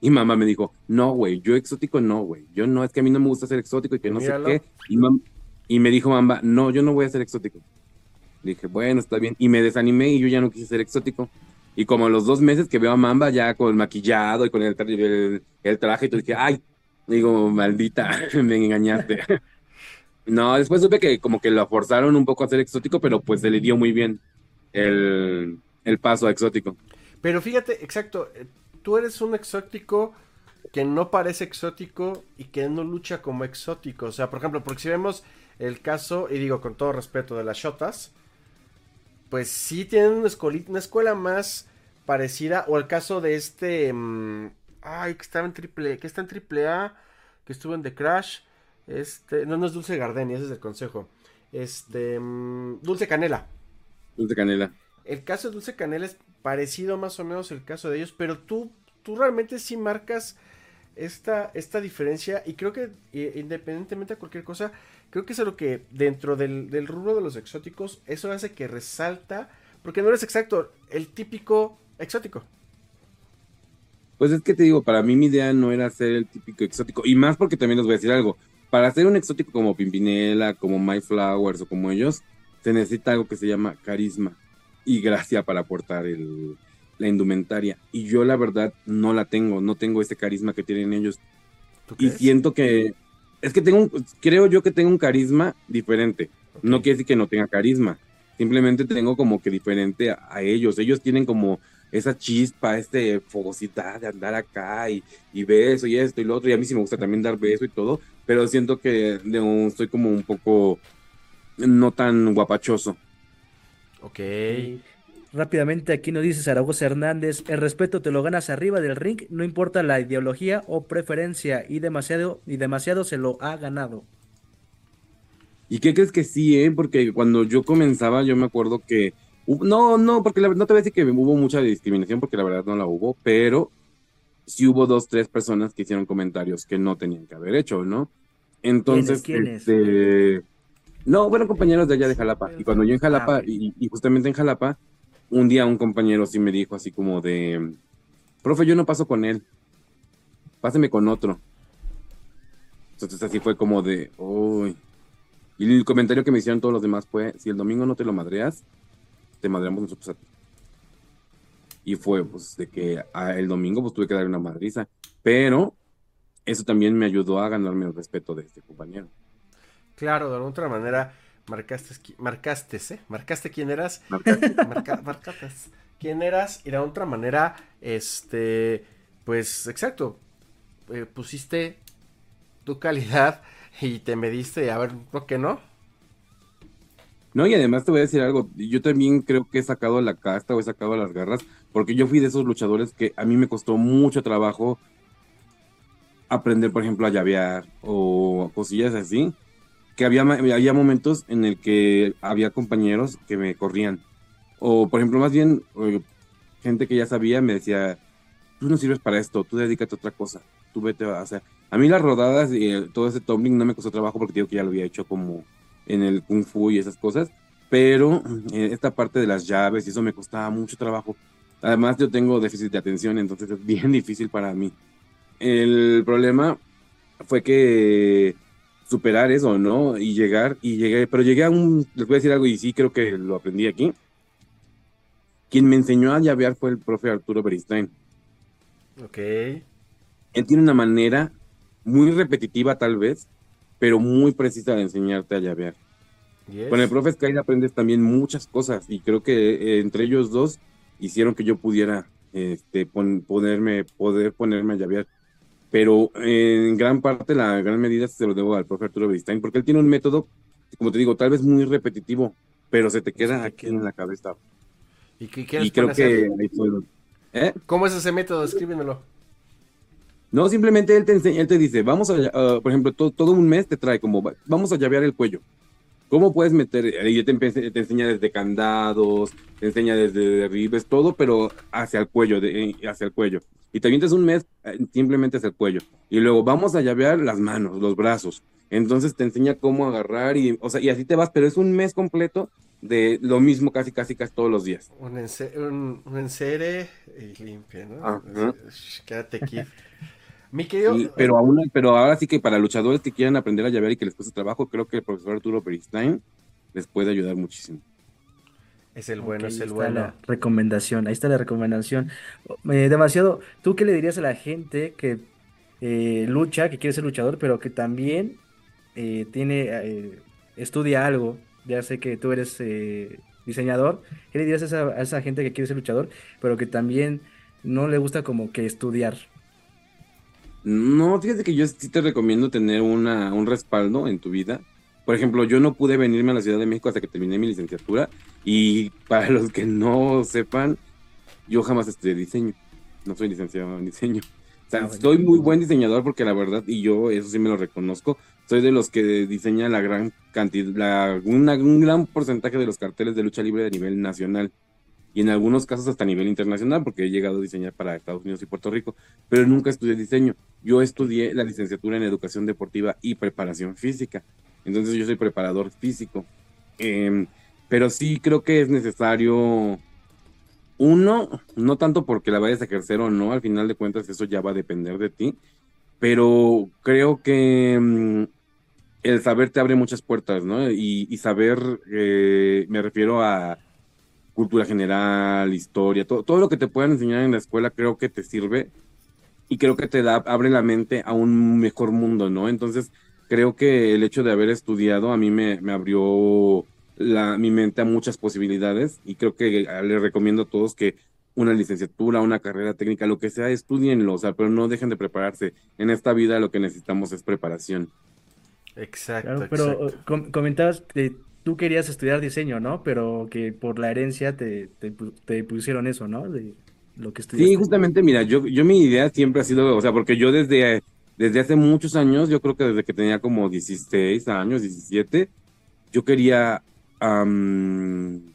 Y mamá me dijo, no, güey, yo exótico no, güey. Yo no, es que a mí no me gusta ser exótico y que no sé qué. Y, y me dijo Mamba, no, yo no voy a ser exótico. Dije, bueno, está bien. Y me desanimé y yo ya no quise ser exótico. Y como los dos meses que veo a Mamba ya con el maquillado y con el, el, traje, y todo, dije, ay, digo, maldita, <laughs> me engañaste. no, después supe que como que lo forzaron un poco a ser exótico, pero pues se le dio muy bien el, el paso a exótico. Pero fíjate, exacto, eh, tú eres un exótico que no parece exótico y que no lucha como exótico. O sea, por ejemplo, porque si vemos el caso, y digo con todo respeto, de las Shotas, pues sí tienen una, escuela más parecida, o el caso de este, mm, ay, que estaba en triple, que está en triple A, que estuvo en The Crash, este, no, no es Dulce Gardenia, ese es el consejo, este, mm, Dulce Canela. Dulce Canela. El caso de Dulce Canela es parecido más o menos el caso de ellos, pero tú, tú realmente sí marcas esta, esta diferencia y creo que independientemente de cualquier cosa, creo que es lo que dentro del, del rubro de los exóticos, eso hace que resalta, porque no eres exacto, el típico exótico. Pues es que te digo, para mí mi idea no era ser el típico exótico, y más porque también les voy a decir algo, para ser un exótico como Pimpinela, como My Flowers o como ellos, se necesita algo que se llama carisma y gracia para aportar el, la indumentaria. Y yo la verdad no la tengo, no tengo ese carisma que tienen ellos. Y siento que es que tengo, creo yo que tengo un carisma diferente. No quiere decir que no tenga carisma. Simplemente tengo como que diferente a, ellos. Ellos tienen como esa chispa, este fogosidad de andar acá y, y, beso y esto y lo otro. Y a mí sí me gusta también dar beso y todo. Pero siento que de estoy como un poco no tan guapachoso. Ok. Rápidamente aquí nos dice Zaragoza Hernández, el respeto te lo ganas arriba del ring, no importa la ideología o preferencia y demasiado, y demasiado se lo ha ganado. ¿Y qué crees que sí, eh? Porque cuando yo comenzaba yo me acuerdo que... No, no, porque la, no te voy a decir que hubo mucha discriminación porque la verdad no la hubo, pero sí hubo dos, tres personas que hicieron comentarios que no tenían que haber hecho, ¿no? Entonces, ¿Quiénes, este... No, bueno, compañeros de allá de Jalapa. Y cuando yo en Jalapa, ah, y, justamente en Jalapa, un día un compañero sí me dijo así como de, profe, yo no paso con él, páseme con otro. Entonces así fue como de, uy. Y el comentario que me hicieron todos los demás fue, si el domingo no te lo madreas, te madreamos nosotros a ti. Y fue, pues, de que el domingo pues tuve que dar una madriza. Pero eso también me ayudó a ganarme el respeto de este compañero. Claro, de alguna otra manera marcaste, marcaste, ¿eh? Marcaste quién eras. Marcaste. <laughs> quién eras y de otra manera, este, pues, exacto, eh, pusiste tu calidad y te mediste a ver, ¿por qué no? No, y además te voy a decir algo, yo también creo que he sacado la casta o he sacado las garras, porque yo fui de esos luchadores que a mí me costó mucho trabajo aprender, por ejemplo, a llavear o cosillas así que había, había momentos en el que había compañeros que me corrían. O, por ejemplo, más bien, gente que ya sabía me decía, tú no sirves para esto, tú dedícate a otra cosa, tú vete a hacer. A mí las rodadas y eh, todo ese tumbling no me costó trabajo porque digo que ya lo había hecho como en el kung fu y esas cosas, pero eh, esta parte de las llaves y eso me costaba mucho trabajo. Además yo tengo déficit de atención, entonces es bien <laughs> difícil para mí. El problema fue que superar eso, ¿no? Y llegar, y llegué, pero llegué a un, les voy a decir algo y sí creo que lo aprendí aquí. quien me enseñó a llavear fue el profe Arturo Beristain. Ok. Él tiene una manera muy repetitiva tal vez, pero muy precisa de enseñarte a llavear. Yes. Con el profe Sky aprendes también muchas cosas y creo que eh, entre ellos dos hicieron que yo pudiera este, pon- ponerme, poder ponerme a llavear. Pero eh, en gran parte, la gran medida se lo debo al profe Arturo Beristain, porque él tiene un método, como te digo, tal vez muy repetitivo, pero se te queda te aquí queda. en la cabeza. ¿Y qué quieres Y creo hacer? que ¿Eh? ¿Cómo es ese método? Escríbemelo. No, simplemente él te enseña, él te dice, vamos a, ah, por ejemplo, to- todo un mes te trae como, va- vamos a llavear el cuello. ¿Cómo puedes meter? Y te, te enseña desde candados, te enseña desde derribes, todo, pero hacia el cuello, de- eh, hacia el cuello. Y te avientas un mes eh, simplemente hacia el cuello. Y luego vamos a llavear las manos, los brazos. Entonces te enseña cómo agarrar y, o sea, y así te vas, pero es un mes completo de lo mismo casi, casi, casi todos los días. Un, ense- un, un ensere y limpia, ¿no? Ajá. Quédate aquí. <laughs> Mi querido. Y- pero, aún, pero ahora sí que para luchadores que quieran aprender a llavear y que les cueste trabajo, creo que el profesor Arturo Beristain les puede ayudar muchísimo. Es el bueno, es ahí el está bueno. la recomendación, ahí está la recomendación. Eh, demasiado, ¿tú qué le dirías a la gente que eh, lucha, que quiere ser luchador, pero que también eh, tiene, eh, estudia algo? Ya sé que tú eres eh, diseñador. ¿Qué le dirías a esa, a esa gente que quiere ser luchador, pero que también no le gusta como que estudiar? No, fíjate que yo sí te recomiendo tener una, un respaldo en tu vida. Por ejemplo, yo no pude venirme a la Ciudad de México hasta que terminé mi licenciatura. Y <laughs> para los que no sepan, yo jamás estudié diseño. No soy licenciado en diseño. O sea, Ah, soy muy buen diseñador porque la verdad, y yo eso sí me lo reconozco, soy de los que diseña la gran cantidad, la, una- un gran porcentaje de los carteles de lucha libre a nivel nacional. Y en algunos casos hasta a nivel internacional, porque he llegado a diseñar para Estados Unidos y Puerto Rico, pero nunca estudié diseño. Yo estudié la licenciatura en educación deportiva y preparación física. Entonces yo soy preparador físico. Em, pero sí creo que es necesario, uno, no tanto porque la vayas a ejercer o no, al final de cuentas eso ya va a depender de ti, pero creo que mm, el saber te abre muchas puertas, ¿no? Y, y saber, eh, me refiero a cultura general, historia, todo, todo lo que te puedan enseñar en la escuela creo que te sirve y creo que te da, abre la mente a un mejor mundo, ¿no? Entonces, creo que el hecho de haber estudiado a mí me, me abrió la, mi mente a muchas posibilidades y creo que eh, les recomiendo a todos que una licenciatura, una carrera técnica, lo que sea, estudienlo, o sea, pero no dejen de prepararse. En esta vida lo que necesitamos es preparación. Exacto, Claro, pero exacto. eh, com- comentabas que tú querías estudiar diseño, ¿no? Pero que por la herencia te, te, pu- te pusieron eso, ¿no? De lo que Sí, estudiaste. justamente, mira, yo, yo mi idea siempre ha sido, o sea, porque yo desde, desde hace muchos años, yo creo que desde que tenía como 16 años, 17, yo quería am,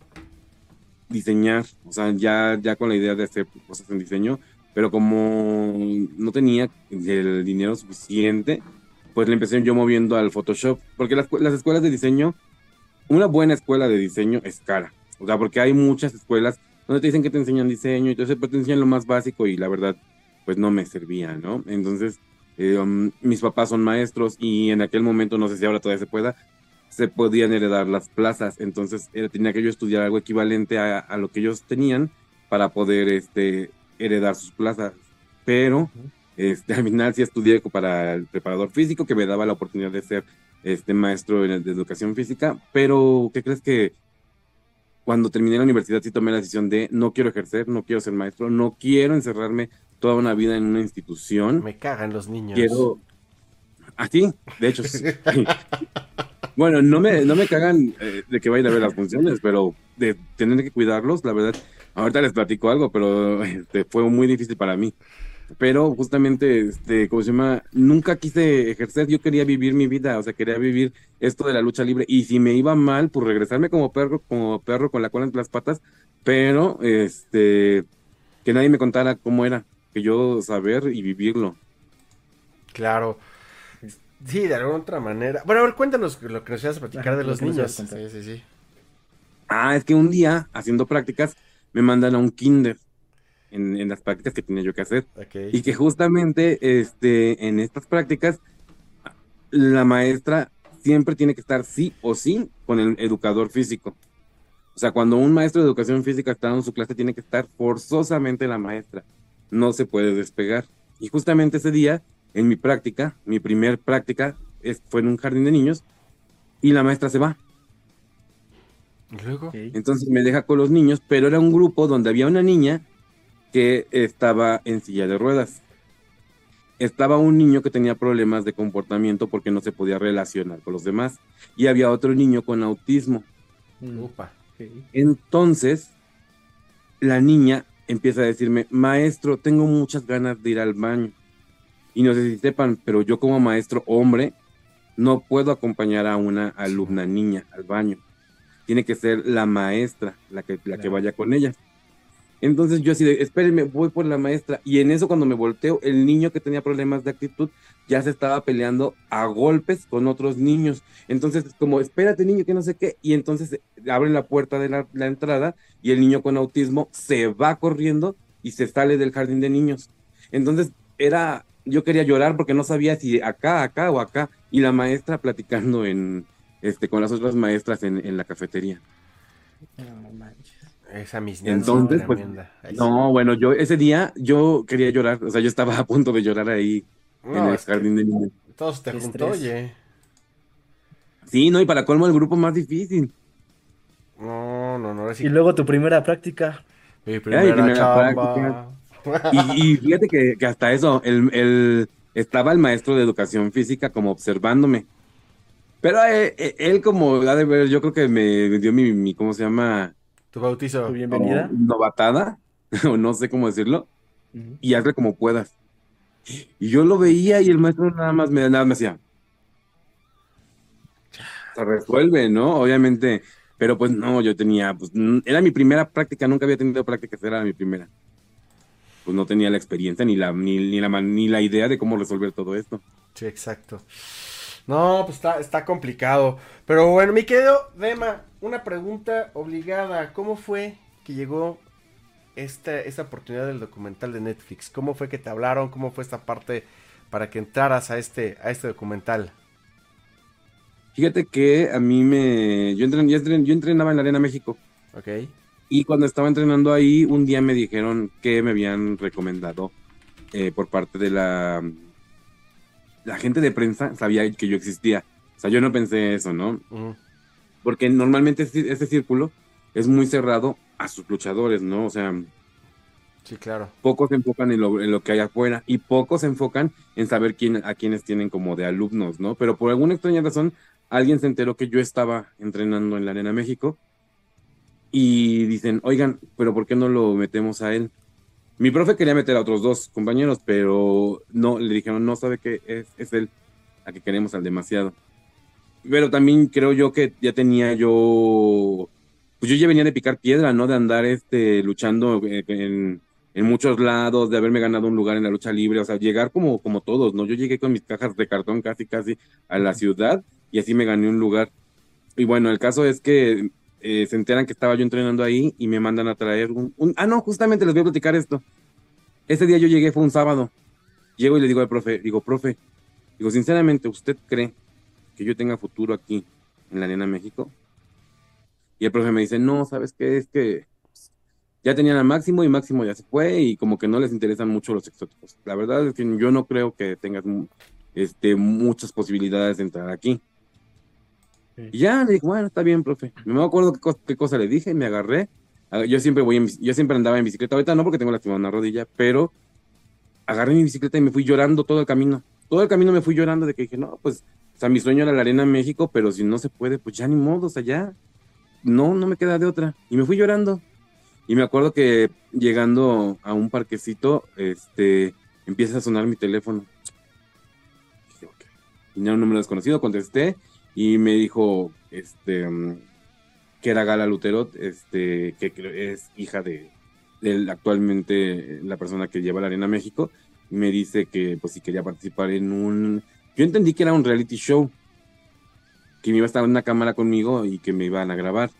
diseñar, o sea, ya, ya con la idea de hacer cosas en diseño, pero como no tenía el dinero suficiente, pues le empecé yo moviendo al Photoshop, porque las, las escuelas de diseño, una buena escuela de diseño es cara, o sea, porque hay muchas escuelas donde te dicen que te enseñan diseño y entonces te enseñan lo más básico y la verdad, pues no me servía, ¿no? Entonces, eh, um, mis papás son maestros y en aquel momento, no sé si ahora todavía se pueda, se podían heredar las plazas, entonces eh, tenía que yo estudiar algo equivalente a, a lo que ellos tenían para poder este, heredar sus plazas, pero este, <laughs> al final sí estudié para el preparador físico que me daba la oportunidad de ser este maestro de educación física, pero ¿qué crees que cuando terminé la universidad sí tomé la decisión de no quiero ejercer, no quiero ser maestro, no quiero encerrarme toda una vida en una institución. Me cagan los niños. Quiero. Así, de hecho, sí. <laughs> Bueno, no me, no me cagan eh, de que vaya a ver las funciones, pero de tener que cuidarlos, la verdad, ahorita les platico algo, pero este, fue muy difícil para mí. Pero justamente, este, como se llama, nunca quise ejercer, yo quería vivir mi vida, o sea, quería vivir esto de la lucha libre. Y si me iba mal, pues regresarme como perro, como perro con la cola entre las patas, pero este, que nadie me contara cómo era, que yo saber y vivirlo. Claro. Sí, de alguna otra manera. Bueno, a ver, cuéntanos lo que nos ibas a platicar Ajá, de lo los niños. Sí, sí, sí. Ah, es que un día, haciendo prácticas, me mandan a un kinder en, en las prácticas que tenía yo que hacer. Y que justamente este, en estas prácticas, la maestra siempre tiene que estar sí o sí con el educador físico. O sea, cuando un maestro de educación física está en su clase, tiene que estar forzosamente la maestra. No se puede despegar. Y justamente ese día, en mi práctica, mi primer práctica fue en un jardín de niños, y la maestra se va. luego? Entonces me deja con los niños, pero era un grupo donde había una niña que estaba en silla de ruedas. Estaba un niño que tenía problemas de comportamiento porque no se podía relacionar con los demás. Y había otro niño con autismo. Mm. Entonces, la niña empieza a decirme, maestro, tengo muchas ganas de ir al baño. Y no sé si sepan, pero yo como maestro hombre no puedo acompañar a una alumna niña al baño. Tiene que ser la maestra la que, la que vaya con ella. Entonces yo así de, espérenme, voy por la maestra. Y en eso cuando me volteo, el niño que tenía problemas de actitud ya se estaba peleando a golpes con otros niños. Entonces, como, espérate niño, que no sé qué. Y entonces abren la puerta de la, entrada y el niño con autismo se va corriendo y se sale del jardín de niños. Entonces era, yo quería llorar porque no sabía si acá, acá o acá. Y la maestra platicando este, con las otras maestras en, en la cafetería. Esa Entonces, pues, no, bueno, yo ese día yo quería llorar, o sea, yo estaba <laughs> a punto de llorar ahí en el jardín de niños. Todos te juntó, oye. Sí, no, y para colmo el grupo más difícil. No, no, no. Y luego tu primera práctica. Mi primera, práctica. Y, fíjate que, hasta eso, el, estaba el maestro de educación física como observándome. Pero eh, eh, él, como ha de ver, yo creo que me dio mi, mi ¿cómo se llama? Tu bautizo. Tu bienvenida. Novatada, <laughs> o no sé cómo decirlo, y hazle como puedas. Y yo lo veía y el maestro nada más me, nada me hacía. Se resuelve, ¿no? Obviamente, pero pues no, yo tenía, pues era mi primera práctica, nunca había tenido prácticas, era mi primera. Pues no tenía la experiencia ni la, ni, ni la, ni la idea de cómo resolver todo esto. Sí, exacto. No, pues está, está complicado. Pero bueno, me quedo, Dema, una pregunta obligada. ¿Cómo fue que llegó esta, esta oportunidad del documental de Netflix? ¿Cómo fue que te hablaron? ¿Cómo fue esta parte para que entraras a este, a este documental? Fíjate que a mí me... Yo, yo entrenaba en la Arena México. Ok. Y cuando estaba entrenando ahí, un día me dijeron que me habían recomendado eh, por parte de la la gente de prensa sabía que yo existía. O sea, yo no pensé eso, ¿no? Porque normalmente ese, círculo es muy cerrado a sus luchadores, ¿no? O sea, sí, claro. Pocos se enfocan en lo, que hay afuera y pocos se enfocan en saber quién, a quiénes tienen como de alumnos, ¿no? Pero por alguna extraña razón, alguien se enteró que yo estaba entrenando en la Arena México y dicen, oigan, pero ¿por qué no lo metemos a él? Mi profe quería meter a otros dos compañeros, pero no, le dijeron, no sabe que es, es él a que queremos al demasiado. Pero también creo yo que ya tenía yo, pues yo ya venía de picar piedra, ¿no? De andar este, luchando eh, en, en muchos lados, de haberme ganado un lugar en la lucha libre, o sea, llegar como, como todos, ¿no? Yo llegué con mis cajas de cartón casi, casi a la ciudad y así me gané un lugar. Y bueno, el caso es que eh, se enteran que estaba yo entrenando ahí y me mandan a traer un, Ah, no, justamente les voy a platicar esto. Ese día yo llegué, fue un sábado. Llego y le digo al profe, digo, profe, digo, sinceramente, ¿usted cree que yo tenga futuro aquí en la Arena México? Y el profe me dice, no, ¿sabes qué? Es que ya tenían a Máximo y Máximo ya se fue y como que no les interesan mucho los exóticos. La verdad es que yo no creo que tengas este, muchas posibilidades de entrar aquí. Y ya le dije, bueno, está bien, profe. No me acuerdo qué, cosa le dije, me agarré. Ah, yo siempre voy yo siempre andaba en bicicleta, ahorita no porque tengo lastimada una rodilla, pero agarré mi bicicleta y me fui llorando todo el camino. Todo el camino me fui llorando de que dije, no, pues, sea, mi sueño era la arena en México, pero si no se puede, pues ya ni modo, o sea, ya. No, no me queda de otra. Y me fui llorando. Y me acuerdo que llegando a un parquecito, este, empieza a sonar mi teléfono. Y no, un número desconocido, contesté y me dijo este que era Gala Lutero, este, que es hija de, actualmente la persona que lleva la Arena México, me dice que pues si quería participar en un yo entendí que era un reality show, que me iba a estar en una cámara conmigo y que me iban a grabar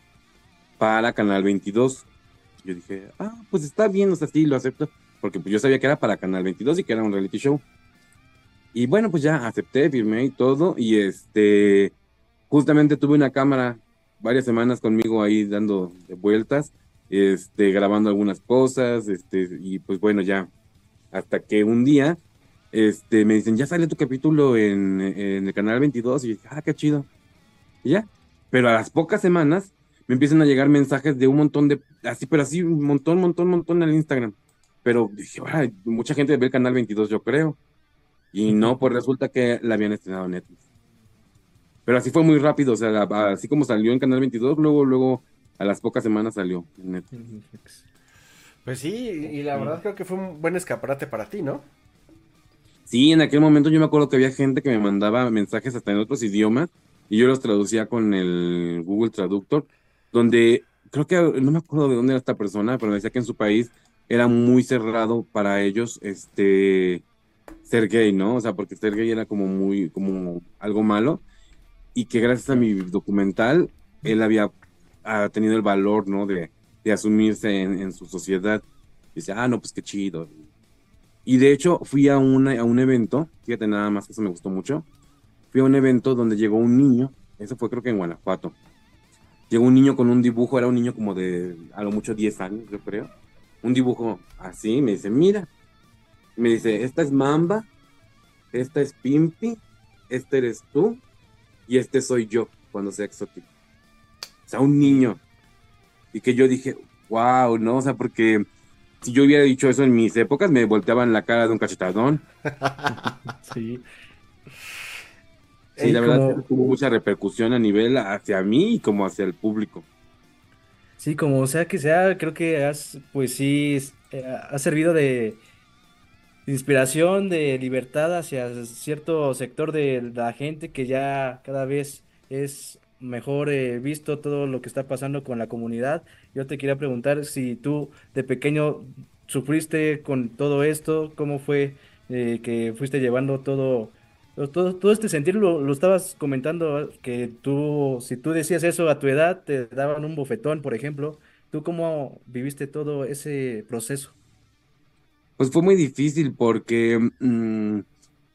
para Canal 22. Yo dije, ah, pues está bien, o sea, sí, lo acepto, porque pues yo sabía que era para Canal 22 y que era un reality show. Y bueno, pues ya acepté, firmé y todo, y este, justamente tuve una cámara varias semanas conmigo ahí dando vueltas, este, grabando algunas cosas, este, y pues bueno, ya, hasta que un día, este, me dicen, ya sale tu capítulo en, en el canal 22, y yo dije, ah, qué chido, y ya, pero a las pocas semanas me empiezan a llegar mensajes de un montón de, así, pero así, un montón, montón, montón en el Instagram, pero dije, mucha gente ve el canal 22, yo creo, y no, pues resulta que la habían estrenado en Netflix. Pero así fue muy rápido, o sea, así como salió en Canal 22, luego, luego, a las pocas semanas salió en Netflix. Pues sí, y la verdad creo que fue un buen escaparate para ti, ¿no? Sí, en aquel momento yo me acuerdo que había gente que me mandaba mensajes hasta en otros idiomas y yo los traducía con el Google Traductor, donde creo que no me acuerdo de dónde era esta persona, pero me decía que en su país era muy cerrado para ellos este ser gay, ¿no? O sea, porque ser gay era como muy como algo malo y que gracias a mi documental él había tenido el valor, ¿no? De, asumirse en, su sociedad. Y dice, ah, no, pues qué chido. Y de hecho fui a, una, a un evento, fíjate nada más eso me gustó mucho, fui a un evento donde llegó un niño, eso fue creo que en Guanajuato, llegó un niño con un dibujo, era un niño como de a lo mucho 10 años, yo creo, un dibujo así, me dice, mira, me dice, esta es Mamba, esta es Pimpi, este eres tú, y este soy yo cuando sea exótico. O sea, un niño. Y que yo dije, wow, ¿no? O sea, porque si yo hubiera dicho eso en mis épocas, me volteaban la cara de un cachetadón. <laughs> sí. Sí, la verdad tuvo mucha repercusión a nivel hacia mí y como hacia el público. Sí, como sea que sea, creo que has, pues sí, eh, ha servido de, inspiración, de libertad hacia cierto sector de la gente que ya cada vez es mejor eh, visto todo lo que está pasando con la comunidad. Yo te quería preguntar si tú de pequeño sufriste con todo esto, cómo fue eh, que fuiste llevando todo, todo, este sentir, lo, estabas comentando, que tú, si tú decías eso a tu edad, te daban un bofetón, por ejemplo. ¿Tú cómo viviste todo ese proceso? Pues fue muy difícil porque mm,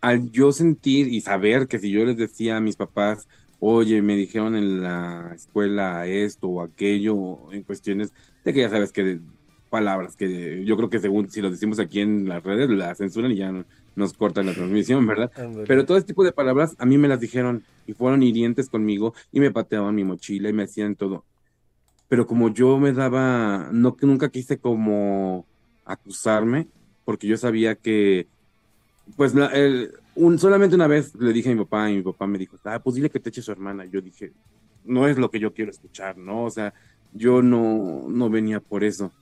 al yo sentir y saber que si yo les decía a mis papás, oye, me dijeron en la escuela esto o aquello, en cuestiones de que ya sabes que palabras que yo creo que según si lo decimos aquí en las redes, la censuran y ya nos cortan la transmisión, ¿verdad? Pero todo este tipo de palabras a mí me las dijeron y fueron hirientes conmigo y me pateaban mi mochila y me hacían todo. Pero como yo me daba, no que nunca quise como acusarme, porque yo sabía que, pues, un, solamente una vez le dije a mi papá y mi papá me dijo, ah, pues dile que te eche su hermana. Yo dije, no es lo que yo quiero escuchar, ¿no? O sea, yo no, no venía por eso.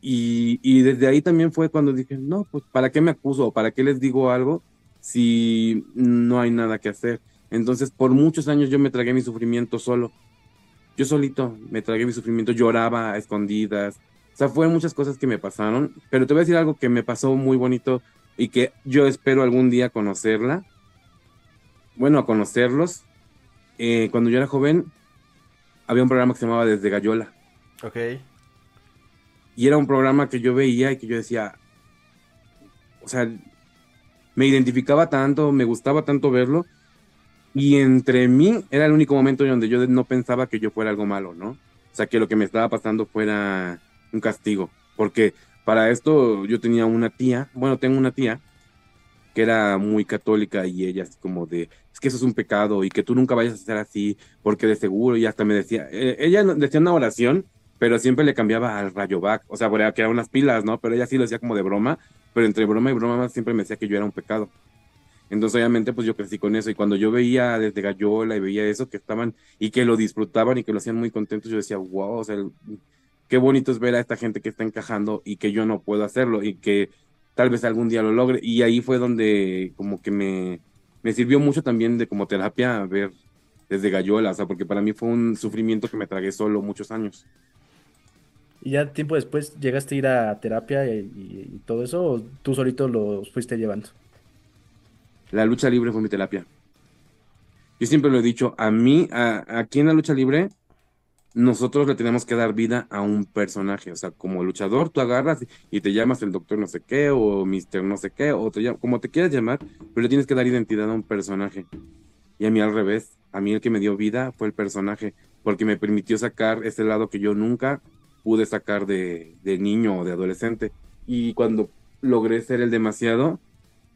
Y, y desde ahí también fue cuando dije, no, pues, ¿para qué me acuso? ¿Para qué les digo algo si no hay nada que hacer? Entonces, por muchos años yo me tragué mi sufrimiento solo. Yo solito me tragué mi sufrimiento, lloraba a escondidas, o sea, fueron muchas cosas que me pasaron, pero te voy a decir algo que me pasó muy bonito y que yo espero algún día conocerla. Bueno, a conocerlos. Eh, cuando yo era joven, había un programa que se llamaba Desde Gallola. Ok. Y era un programa que yo veía y que yo decía, o sea, me identificaba tanto, me gustaba tanto verlo. Y entre mí era el único momento donde yo no pensaba que yo fuera algo malo, ¿no? O sea, que lo que me estaba pasando fuera un castigo, porque para esto yo tenía una tía, bueno, tengo una tía que era muy católica y ella así como de, es que eso es un pecado y que tú nunca vayas a ser así, porque de seguro, y hasta me decía, eh, ella decía una oración, pero siempre le cambiaba al rayo back, o sea, que eran unas pilas, ¿no? Pero ella sí lo decía como de broma, pero entre broma y broma siempre me decía que yo era un pecado. Entonces, obviamente, pues yo crecí con eso. Y cuando yo veía desde Gallola y veía eso, que estaban y que lo disfrutaban y que lo hacían muy contentos, yo decía, wow, o sea, qué bonito es ver a esta gente que está encajando y que yo no puedo hacerlo y que tal vez algún día lo logre. Y ahí fue donde como que me, me sirvió mucho también de como terapia ver desde Gallola, o sea, porque para mí fue un sufrimiento que me tragué solo muchos años. ¿Y ya tiempo después llegaste a ir a terapia y, todo eso o tú solito lo fuiste llevando? La lucha libre fue mi terapia. Yo siempre lo he dicho, a mí, aquí en la lucha libre, nosotros le tenemos que dar vida a un personaje. O sea, como luchador, tú agarras y te llamas el doctor no sé qué, o mister no sé qué, o como te quieras llamar, pero le tienes que dar identidad a un personaje. Y a mí al revés, a mí el que me dio vida fue el personaje. porque me permitió sacar ese lado que yo nunca pude sacar de, de niño o de adolescente. Y cuando logré ser el demasiado,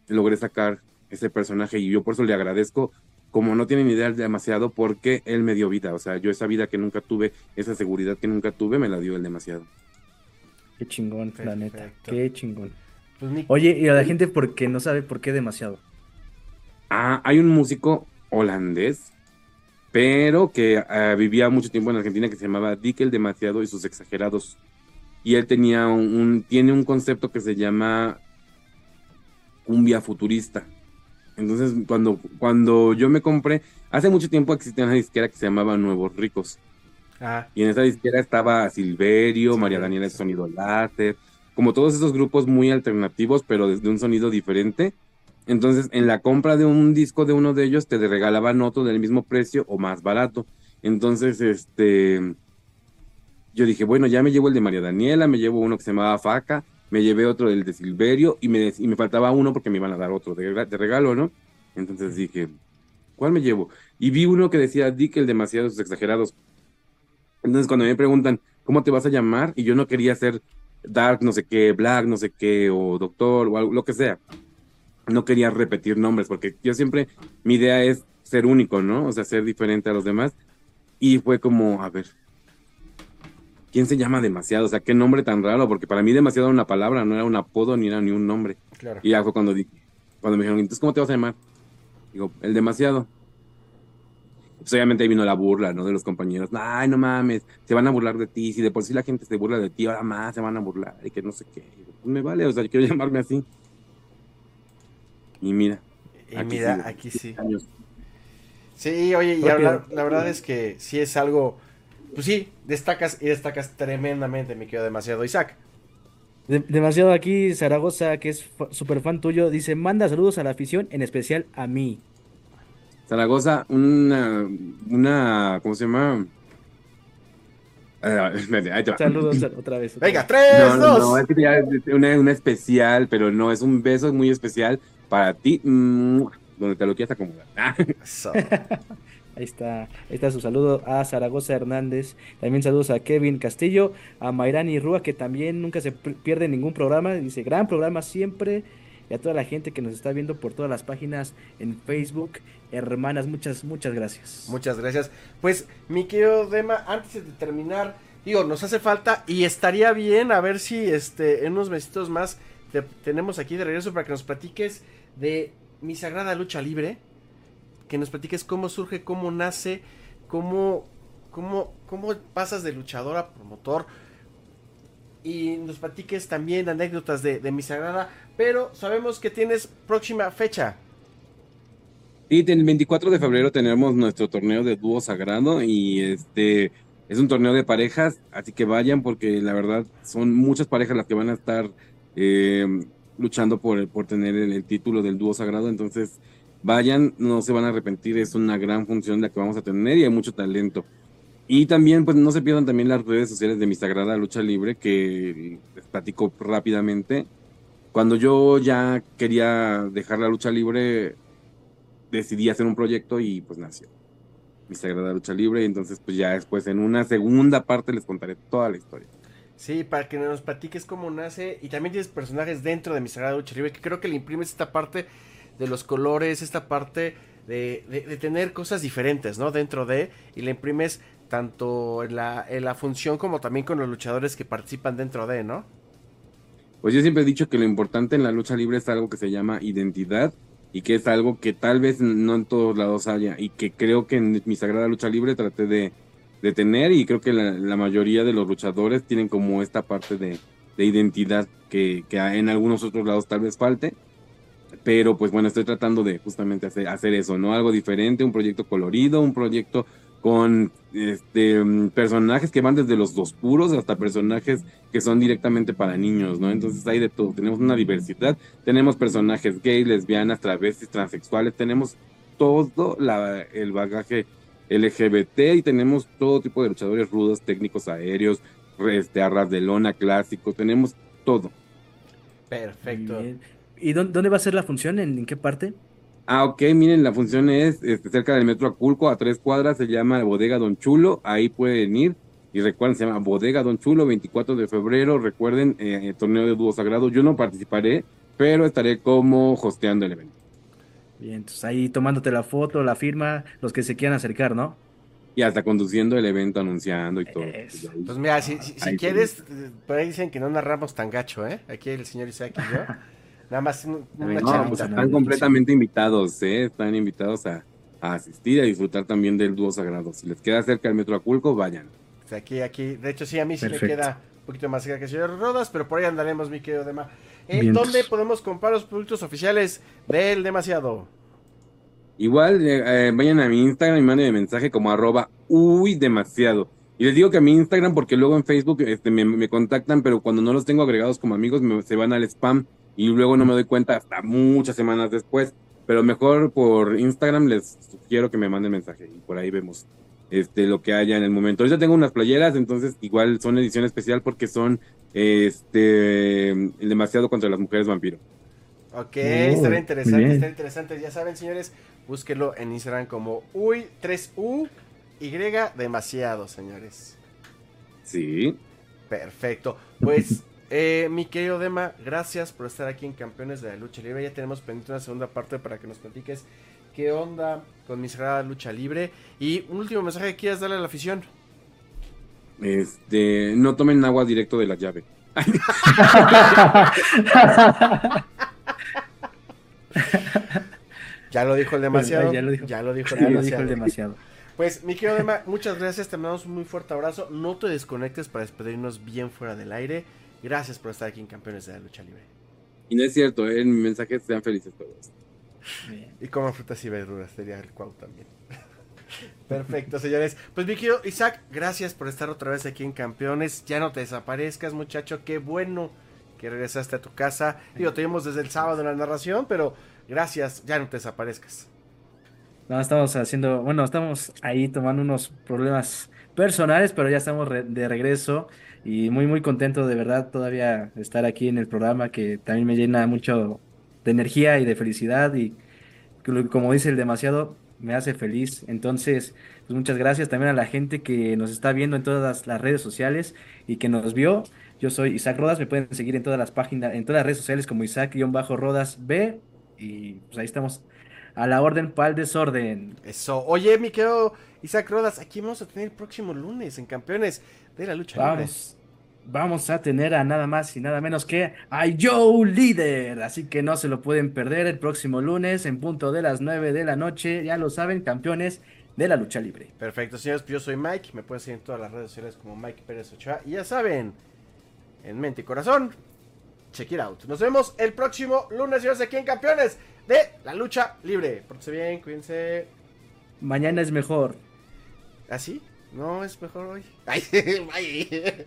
logré sacar ese personaje y yo por eso le agradezco, como no tienen idea demasiado, porque él me dio vida. O sea, yo esa vida que nunca tuve, esa seguridad que nunca tuve, me la dio el demasiado. Qué chingón, la neta. Perfecto. Qué chingón. Pues, Oye, y a la gente porque no sabe por qué demasiado. Ah, hay un músico holandés, pero que ah, vivía mucho tiempo en Argentina que se llamaba Dick el Demasiado y sus exagerados. Y él tenía un, un- tiene un concepto que se llama cumbia futurista. Entonces, cuando, cuando yo me compré, hace mucho tiempo existía una disquera que se llamaba Nuevos Ricos. Ah, Y en esa disquera estaba Silverio, María Sí, Daniela de sí. Sonido Láser, como todos esos grupos muy alternativos, pero desde un sonido diferente. Entonces, en la compra de un disco de uno de ellos, te regalaban otro del mismo precio o más barato. Entonces, este, yo dije, bueno, ya me llevo el de María Daniela, me llevo uno que se llamaba Faca, me llevé otro del de Silverio y me, y me faltaba uno porque me iban a dar otro de, de regalo, ¿no? Entonces dije, ¿cuál me llevo? Y vi uno que decía Dick el demasiados exagerados. Entonces cuando me preguntan, ¿cómo te vas a llamar? Y yo no quería ser Dark no sé qué, Black no sé qué, o Doctor, o algo, lo que sea. No quería repetir nombres, porque yo siempre, mi idea es ser único, ¿no? O sea, ser diferente a los demás. Y fue como, a ver, ¿quién se llama demasiado? O sea, qué nombre tan raro, porque para mí demasiado era una palabra, no era un apodo ni era ni un nombre. claro. Y ya fue cuando, cuando me dijeron, entonces, ¿cómo te vas a llamar? Digo, el demasiado. Pues obviamente ahí vino la burla, ¿no? De los compañeros. Ay, no mames, se van a burlar de ti. Si de por sí la gente se burla de ti, ahora más se van a burlar y que no sé qué. Digo, pues me vale, o sea, yo quiero <laughs> llamarme así. Y mira. Y aquí mira, sigo, aquí sí. años. Sí, oye, y hablar- la verdad es que sí es algo. Pues sí, destacas y destacas tremendamente, mi querido demasiado Isaac. De- demasiado aquí, Zaragoza, que es súper fan tuyo, dice, manda saludos a la afición, en especial a mí. Zaragoza, una, una, ¿cómo se llama? Ah, <laughs> espérate, ahí te va. Saludos <laughs> otra vez. otra Venga, tres, No, no, dos. no, es que ya es una, una especial, pero no, es un beso muy especial para ti, mm, donde te lo quieras acomodar. Ah, <laughs> Eso. Ahí está, está su saludo a Zaragoza Hernández. También saludos a Kevin Castillo, a Mayrani Rúa, que también nunca se pierde ningún programa. Dice, gran programa siempre. Y a toda la gente que nos está viendo por todas las páginas en Facebook. Hermanas, muchas, muchas gracias. Muchas gracias. Pues, mi querido Dema, antes de terminar, digo, nos hace falta y estaría bien a ver si este en unos mesitos más te tenemos aquí de regreso para que nos platiques de mi sagrada lucha libre. Que nos platiques cómo surge, cómo nace, cómo, cómo, cómo pasas de luchador a promotor. Y nos platiques también anécdotas de, de mi sagrada. Pero sabemos que tienes próxima fecha. Y el 24 de febrero tenemos nuestro torneo de dúo sagrado y este es un torneo de parejas, así que vayan porque la verdad son muchas parejas las que van a estar eh, luchando por, por tener el título del dúo sagrado, entonces vayan, no se van a arrepentir, es una gran función la que vamos a tener y hay mucho talento. Y también, pues no se pierdan también las redes sociales de mi Sagrada Lucha Libre, que les platico rápidamente. Cuando yo ya quería dejar la lucha libre, decidí hacer un proyecto y pues nació mi Sagrada Lucha Libre. Y entonces, pues ya después en una segunda parte les contaré toda la historia. Sí, para que nos platiques cómo nace. Y también tienes personajes dentro de mi Sagrada Lucha Libre, que creo que le imprimes esta parte de los colores, esta parte de, de- de tener cosas diferentes, ¿no? Dentro de, y le imprimes tanto en la, en la función como también con los luchadores que participan dentro de, ¿no? Pues yo siempre he dicho que lo importante en la lucha libre es algo que se llama identidad y que es algo que tal vez no en todos lados haya y que creo que en mi Sagrada Lucha Libre traté de, de tener y creo que la, la mayoría de los luchadores tienen como esta parte de, de identidad que, que en algunos otros lados tal vez falte. Pero pues bueno, estoy tratando de justamente hacer, hacer eso, ¿no? Algo diferente, un proyecto colorido, un proyecto con este, mm, personajes que van desde los oscuros hasta personajes que son directamente para niños, ¿no? Entonces hay de todo, tenemos una diversidad, tenemos personajes gays, lesbianas, travestis, transexuales, tenemos todo la- el bagaje LGBT y tenemos todo tipo de luchadores rudos, técnicos aéreos, este, arras de lona, clásicos, tenemos todo. Perfecto. Bien. ¿Y dónde, dónde va a ser la función? ¿En, en qué parte? Ah, ok, miren, la función es este, cerca del Metro Aculco, a tres cuadras, se llama Bodega Don Chulo, ahí pueden ir. Y recuerden, se llama Bodega Don Chulo, 24 de febrero, recuerden, eh, el torneo de dúo sagrado. Yo no participaré, pero estaré como hosteando el evento. Bien, entonces ahí tomándote la foto, la firma, los que se quieran acercar, ¿no? Y hasta conduciendo el evento, anunciando y todo. Eso. Pues mira, si, si, quieres, eh, por ahí dicen que no narramos tan gacho, ¿eh? Aquí el señor Isaac y yo. <laughs> Nada más un- una No, No, charlita. pues están no, completamente invitados, ¿eh? Están invitados a, a asistir, a disfrutar también del dúo sagrado. Si les queda cerca el Metro Aculco, vayan. Sea, Aquí, aquí. De hecho, sí, a mí sí Perfecto. me queda un poquito más cerca que el señor Rodas, pero por ahí andaremos, mi querido Dema. Eh, Vientos. ¿Dónde podemos comprar los productos oficiales del Demasiado? Igual eh, eh, vayan a mi Instagram y manden mensaje como arroba uy demasiado. Y les digo que a mi Instagram porque luego en Facebook este, me, me contactan, pero cuando no los tengo agregados como amigos me- se van al spam y luego no me doy cuenta hasta muchas semanas después. Pero mejor por Instagram les sugiero que me manden mensaje y por ahí vemos este, lo que haya en el momento. Ahorita tengo unas playeras, entonces igual son edición especial porque son este demasiado contra las mujeres vampiro. Ok, Oh, estará interesante, estará interesante. Ya saben, señores, búsquenlo en Instagram como uy 3U Y demasiado, señores. Sí. Perfecto. Pues, <laughs> eh, mi querido Dema, gracias por estar aquí en Campeones de la Lucha Libre. Ya tenemos pendiente una segunda parte para que nos platiques qué onda con mi sagrada lucha libre. Y un último mensaje que quieras darle a la afición. Este, no tomen agua directo de la llave. <laughs> Ya lo dijo el demasiado. Ya lo dijo. Ya lo dijo el Ya lo demasiado. dijo el demasiado. Pues, mi querido Dema, muchas gracias. Te mandamos un muy fuerte abrazo. No te desconectes para despedirnos bien fuera del aire. Gracias por estar aquí en Campeones de la Lucha Libre. Y no es cierto, ¿eh? en mi mensaje sean felices todos. Bien. Y coman frutas y verduras, sería el cuau también. <laughs> Perfecto, señores. Pues mi querido Isaac, gracias por estar otra vez aquí en Campeones. Ya no te desaparezcas, muchacho. Qué bueno que regresaste a tu casa. Digo, te vimos desde el sábado en la narración, pero gracias, ya no te desaparezcas. No, estamos haciendo, bueno, estamos ahí tomando unos problemas personales, pero ya estamos re- de regreso y muy, muy contento de verdad todavía estar aquí en el programa que también me llena mucho de energía y de felicidad y como dice el demasiado, me hace feliz. Entonces, pues muchas gracias también a la gente que nos está viendo en todas las redes sociales y que nos vio. Yo soy Isaac Rodas, me pueden seguir en todas las páginas, en todas las redes sociales como Isaac-Rodas B y pues ahí estamos a la orden para el desorden. Eso. Oye, mi querido Isaac Rodas, aquí vamos a tener el próximo lunes en Campeones de la Lucha Libre. Vamos, vamos a tener a nada más y nada menos que a Joe Líder. Así que no se lo pueden perder el próximo lunes en punto de las 9 de la noche. Ya lo saben, campeones de la lucha libre. Perfecto, señores, pues yo soy Mike, me pueden seguir en todas las redes sociales como Mike Pérez Ochoa. Y ya saben, en mente y corazón, check it out. Nos vemos el próximo lunes, señores, aquí en Campeones de la Lucha Libre. Pórtense bien, cuídense. Mañana es mejor. ¿Ah, sí? No, es mejor hoy. <laughs> Ay, <laughs> bye.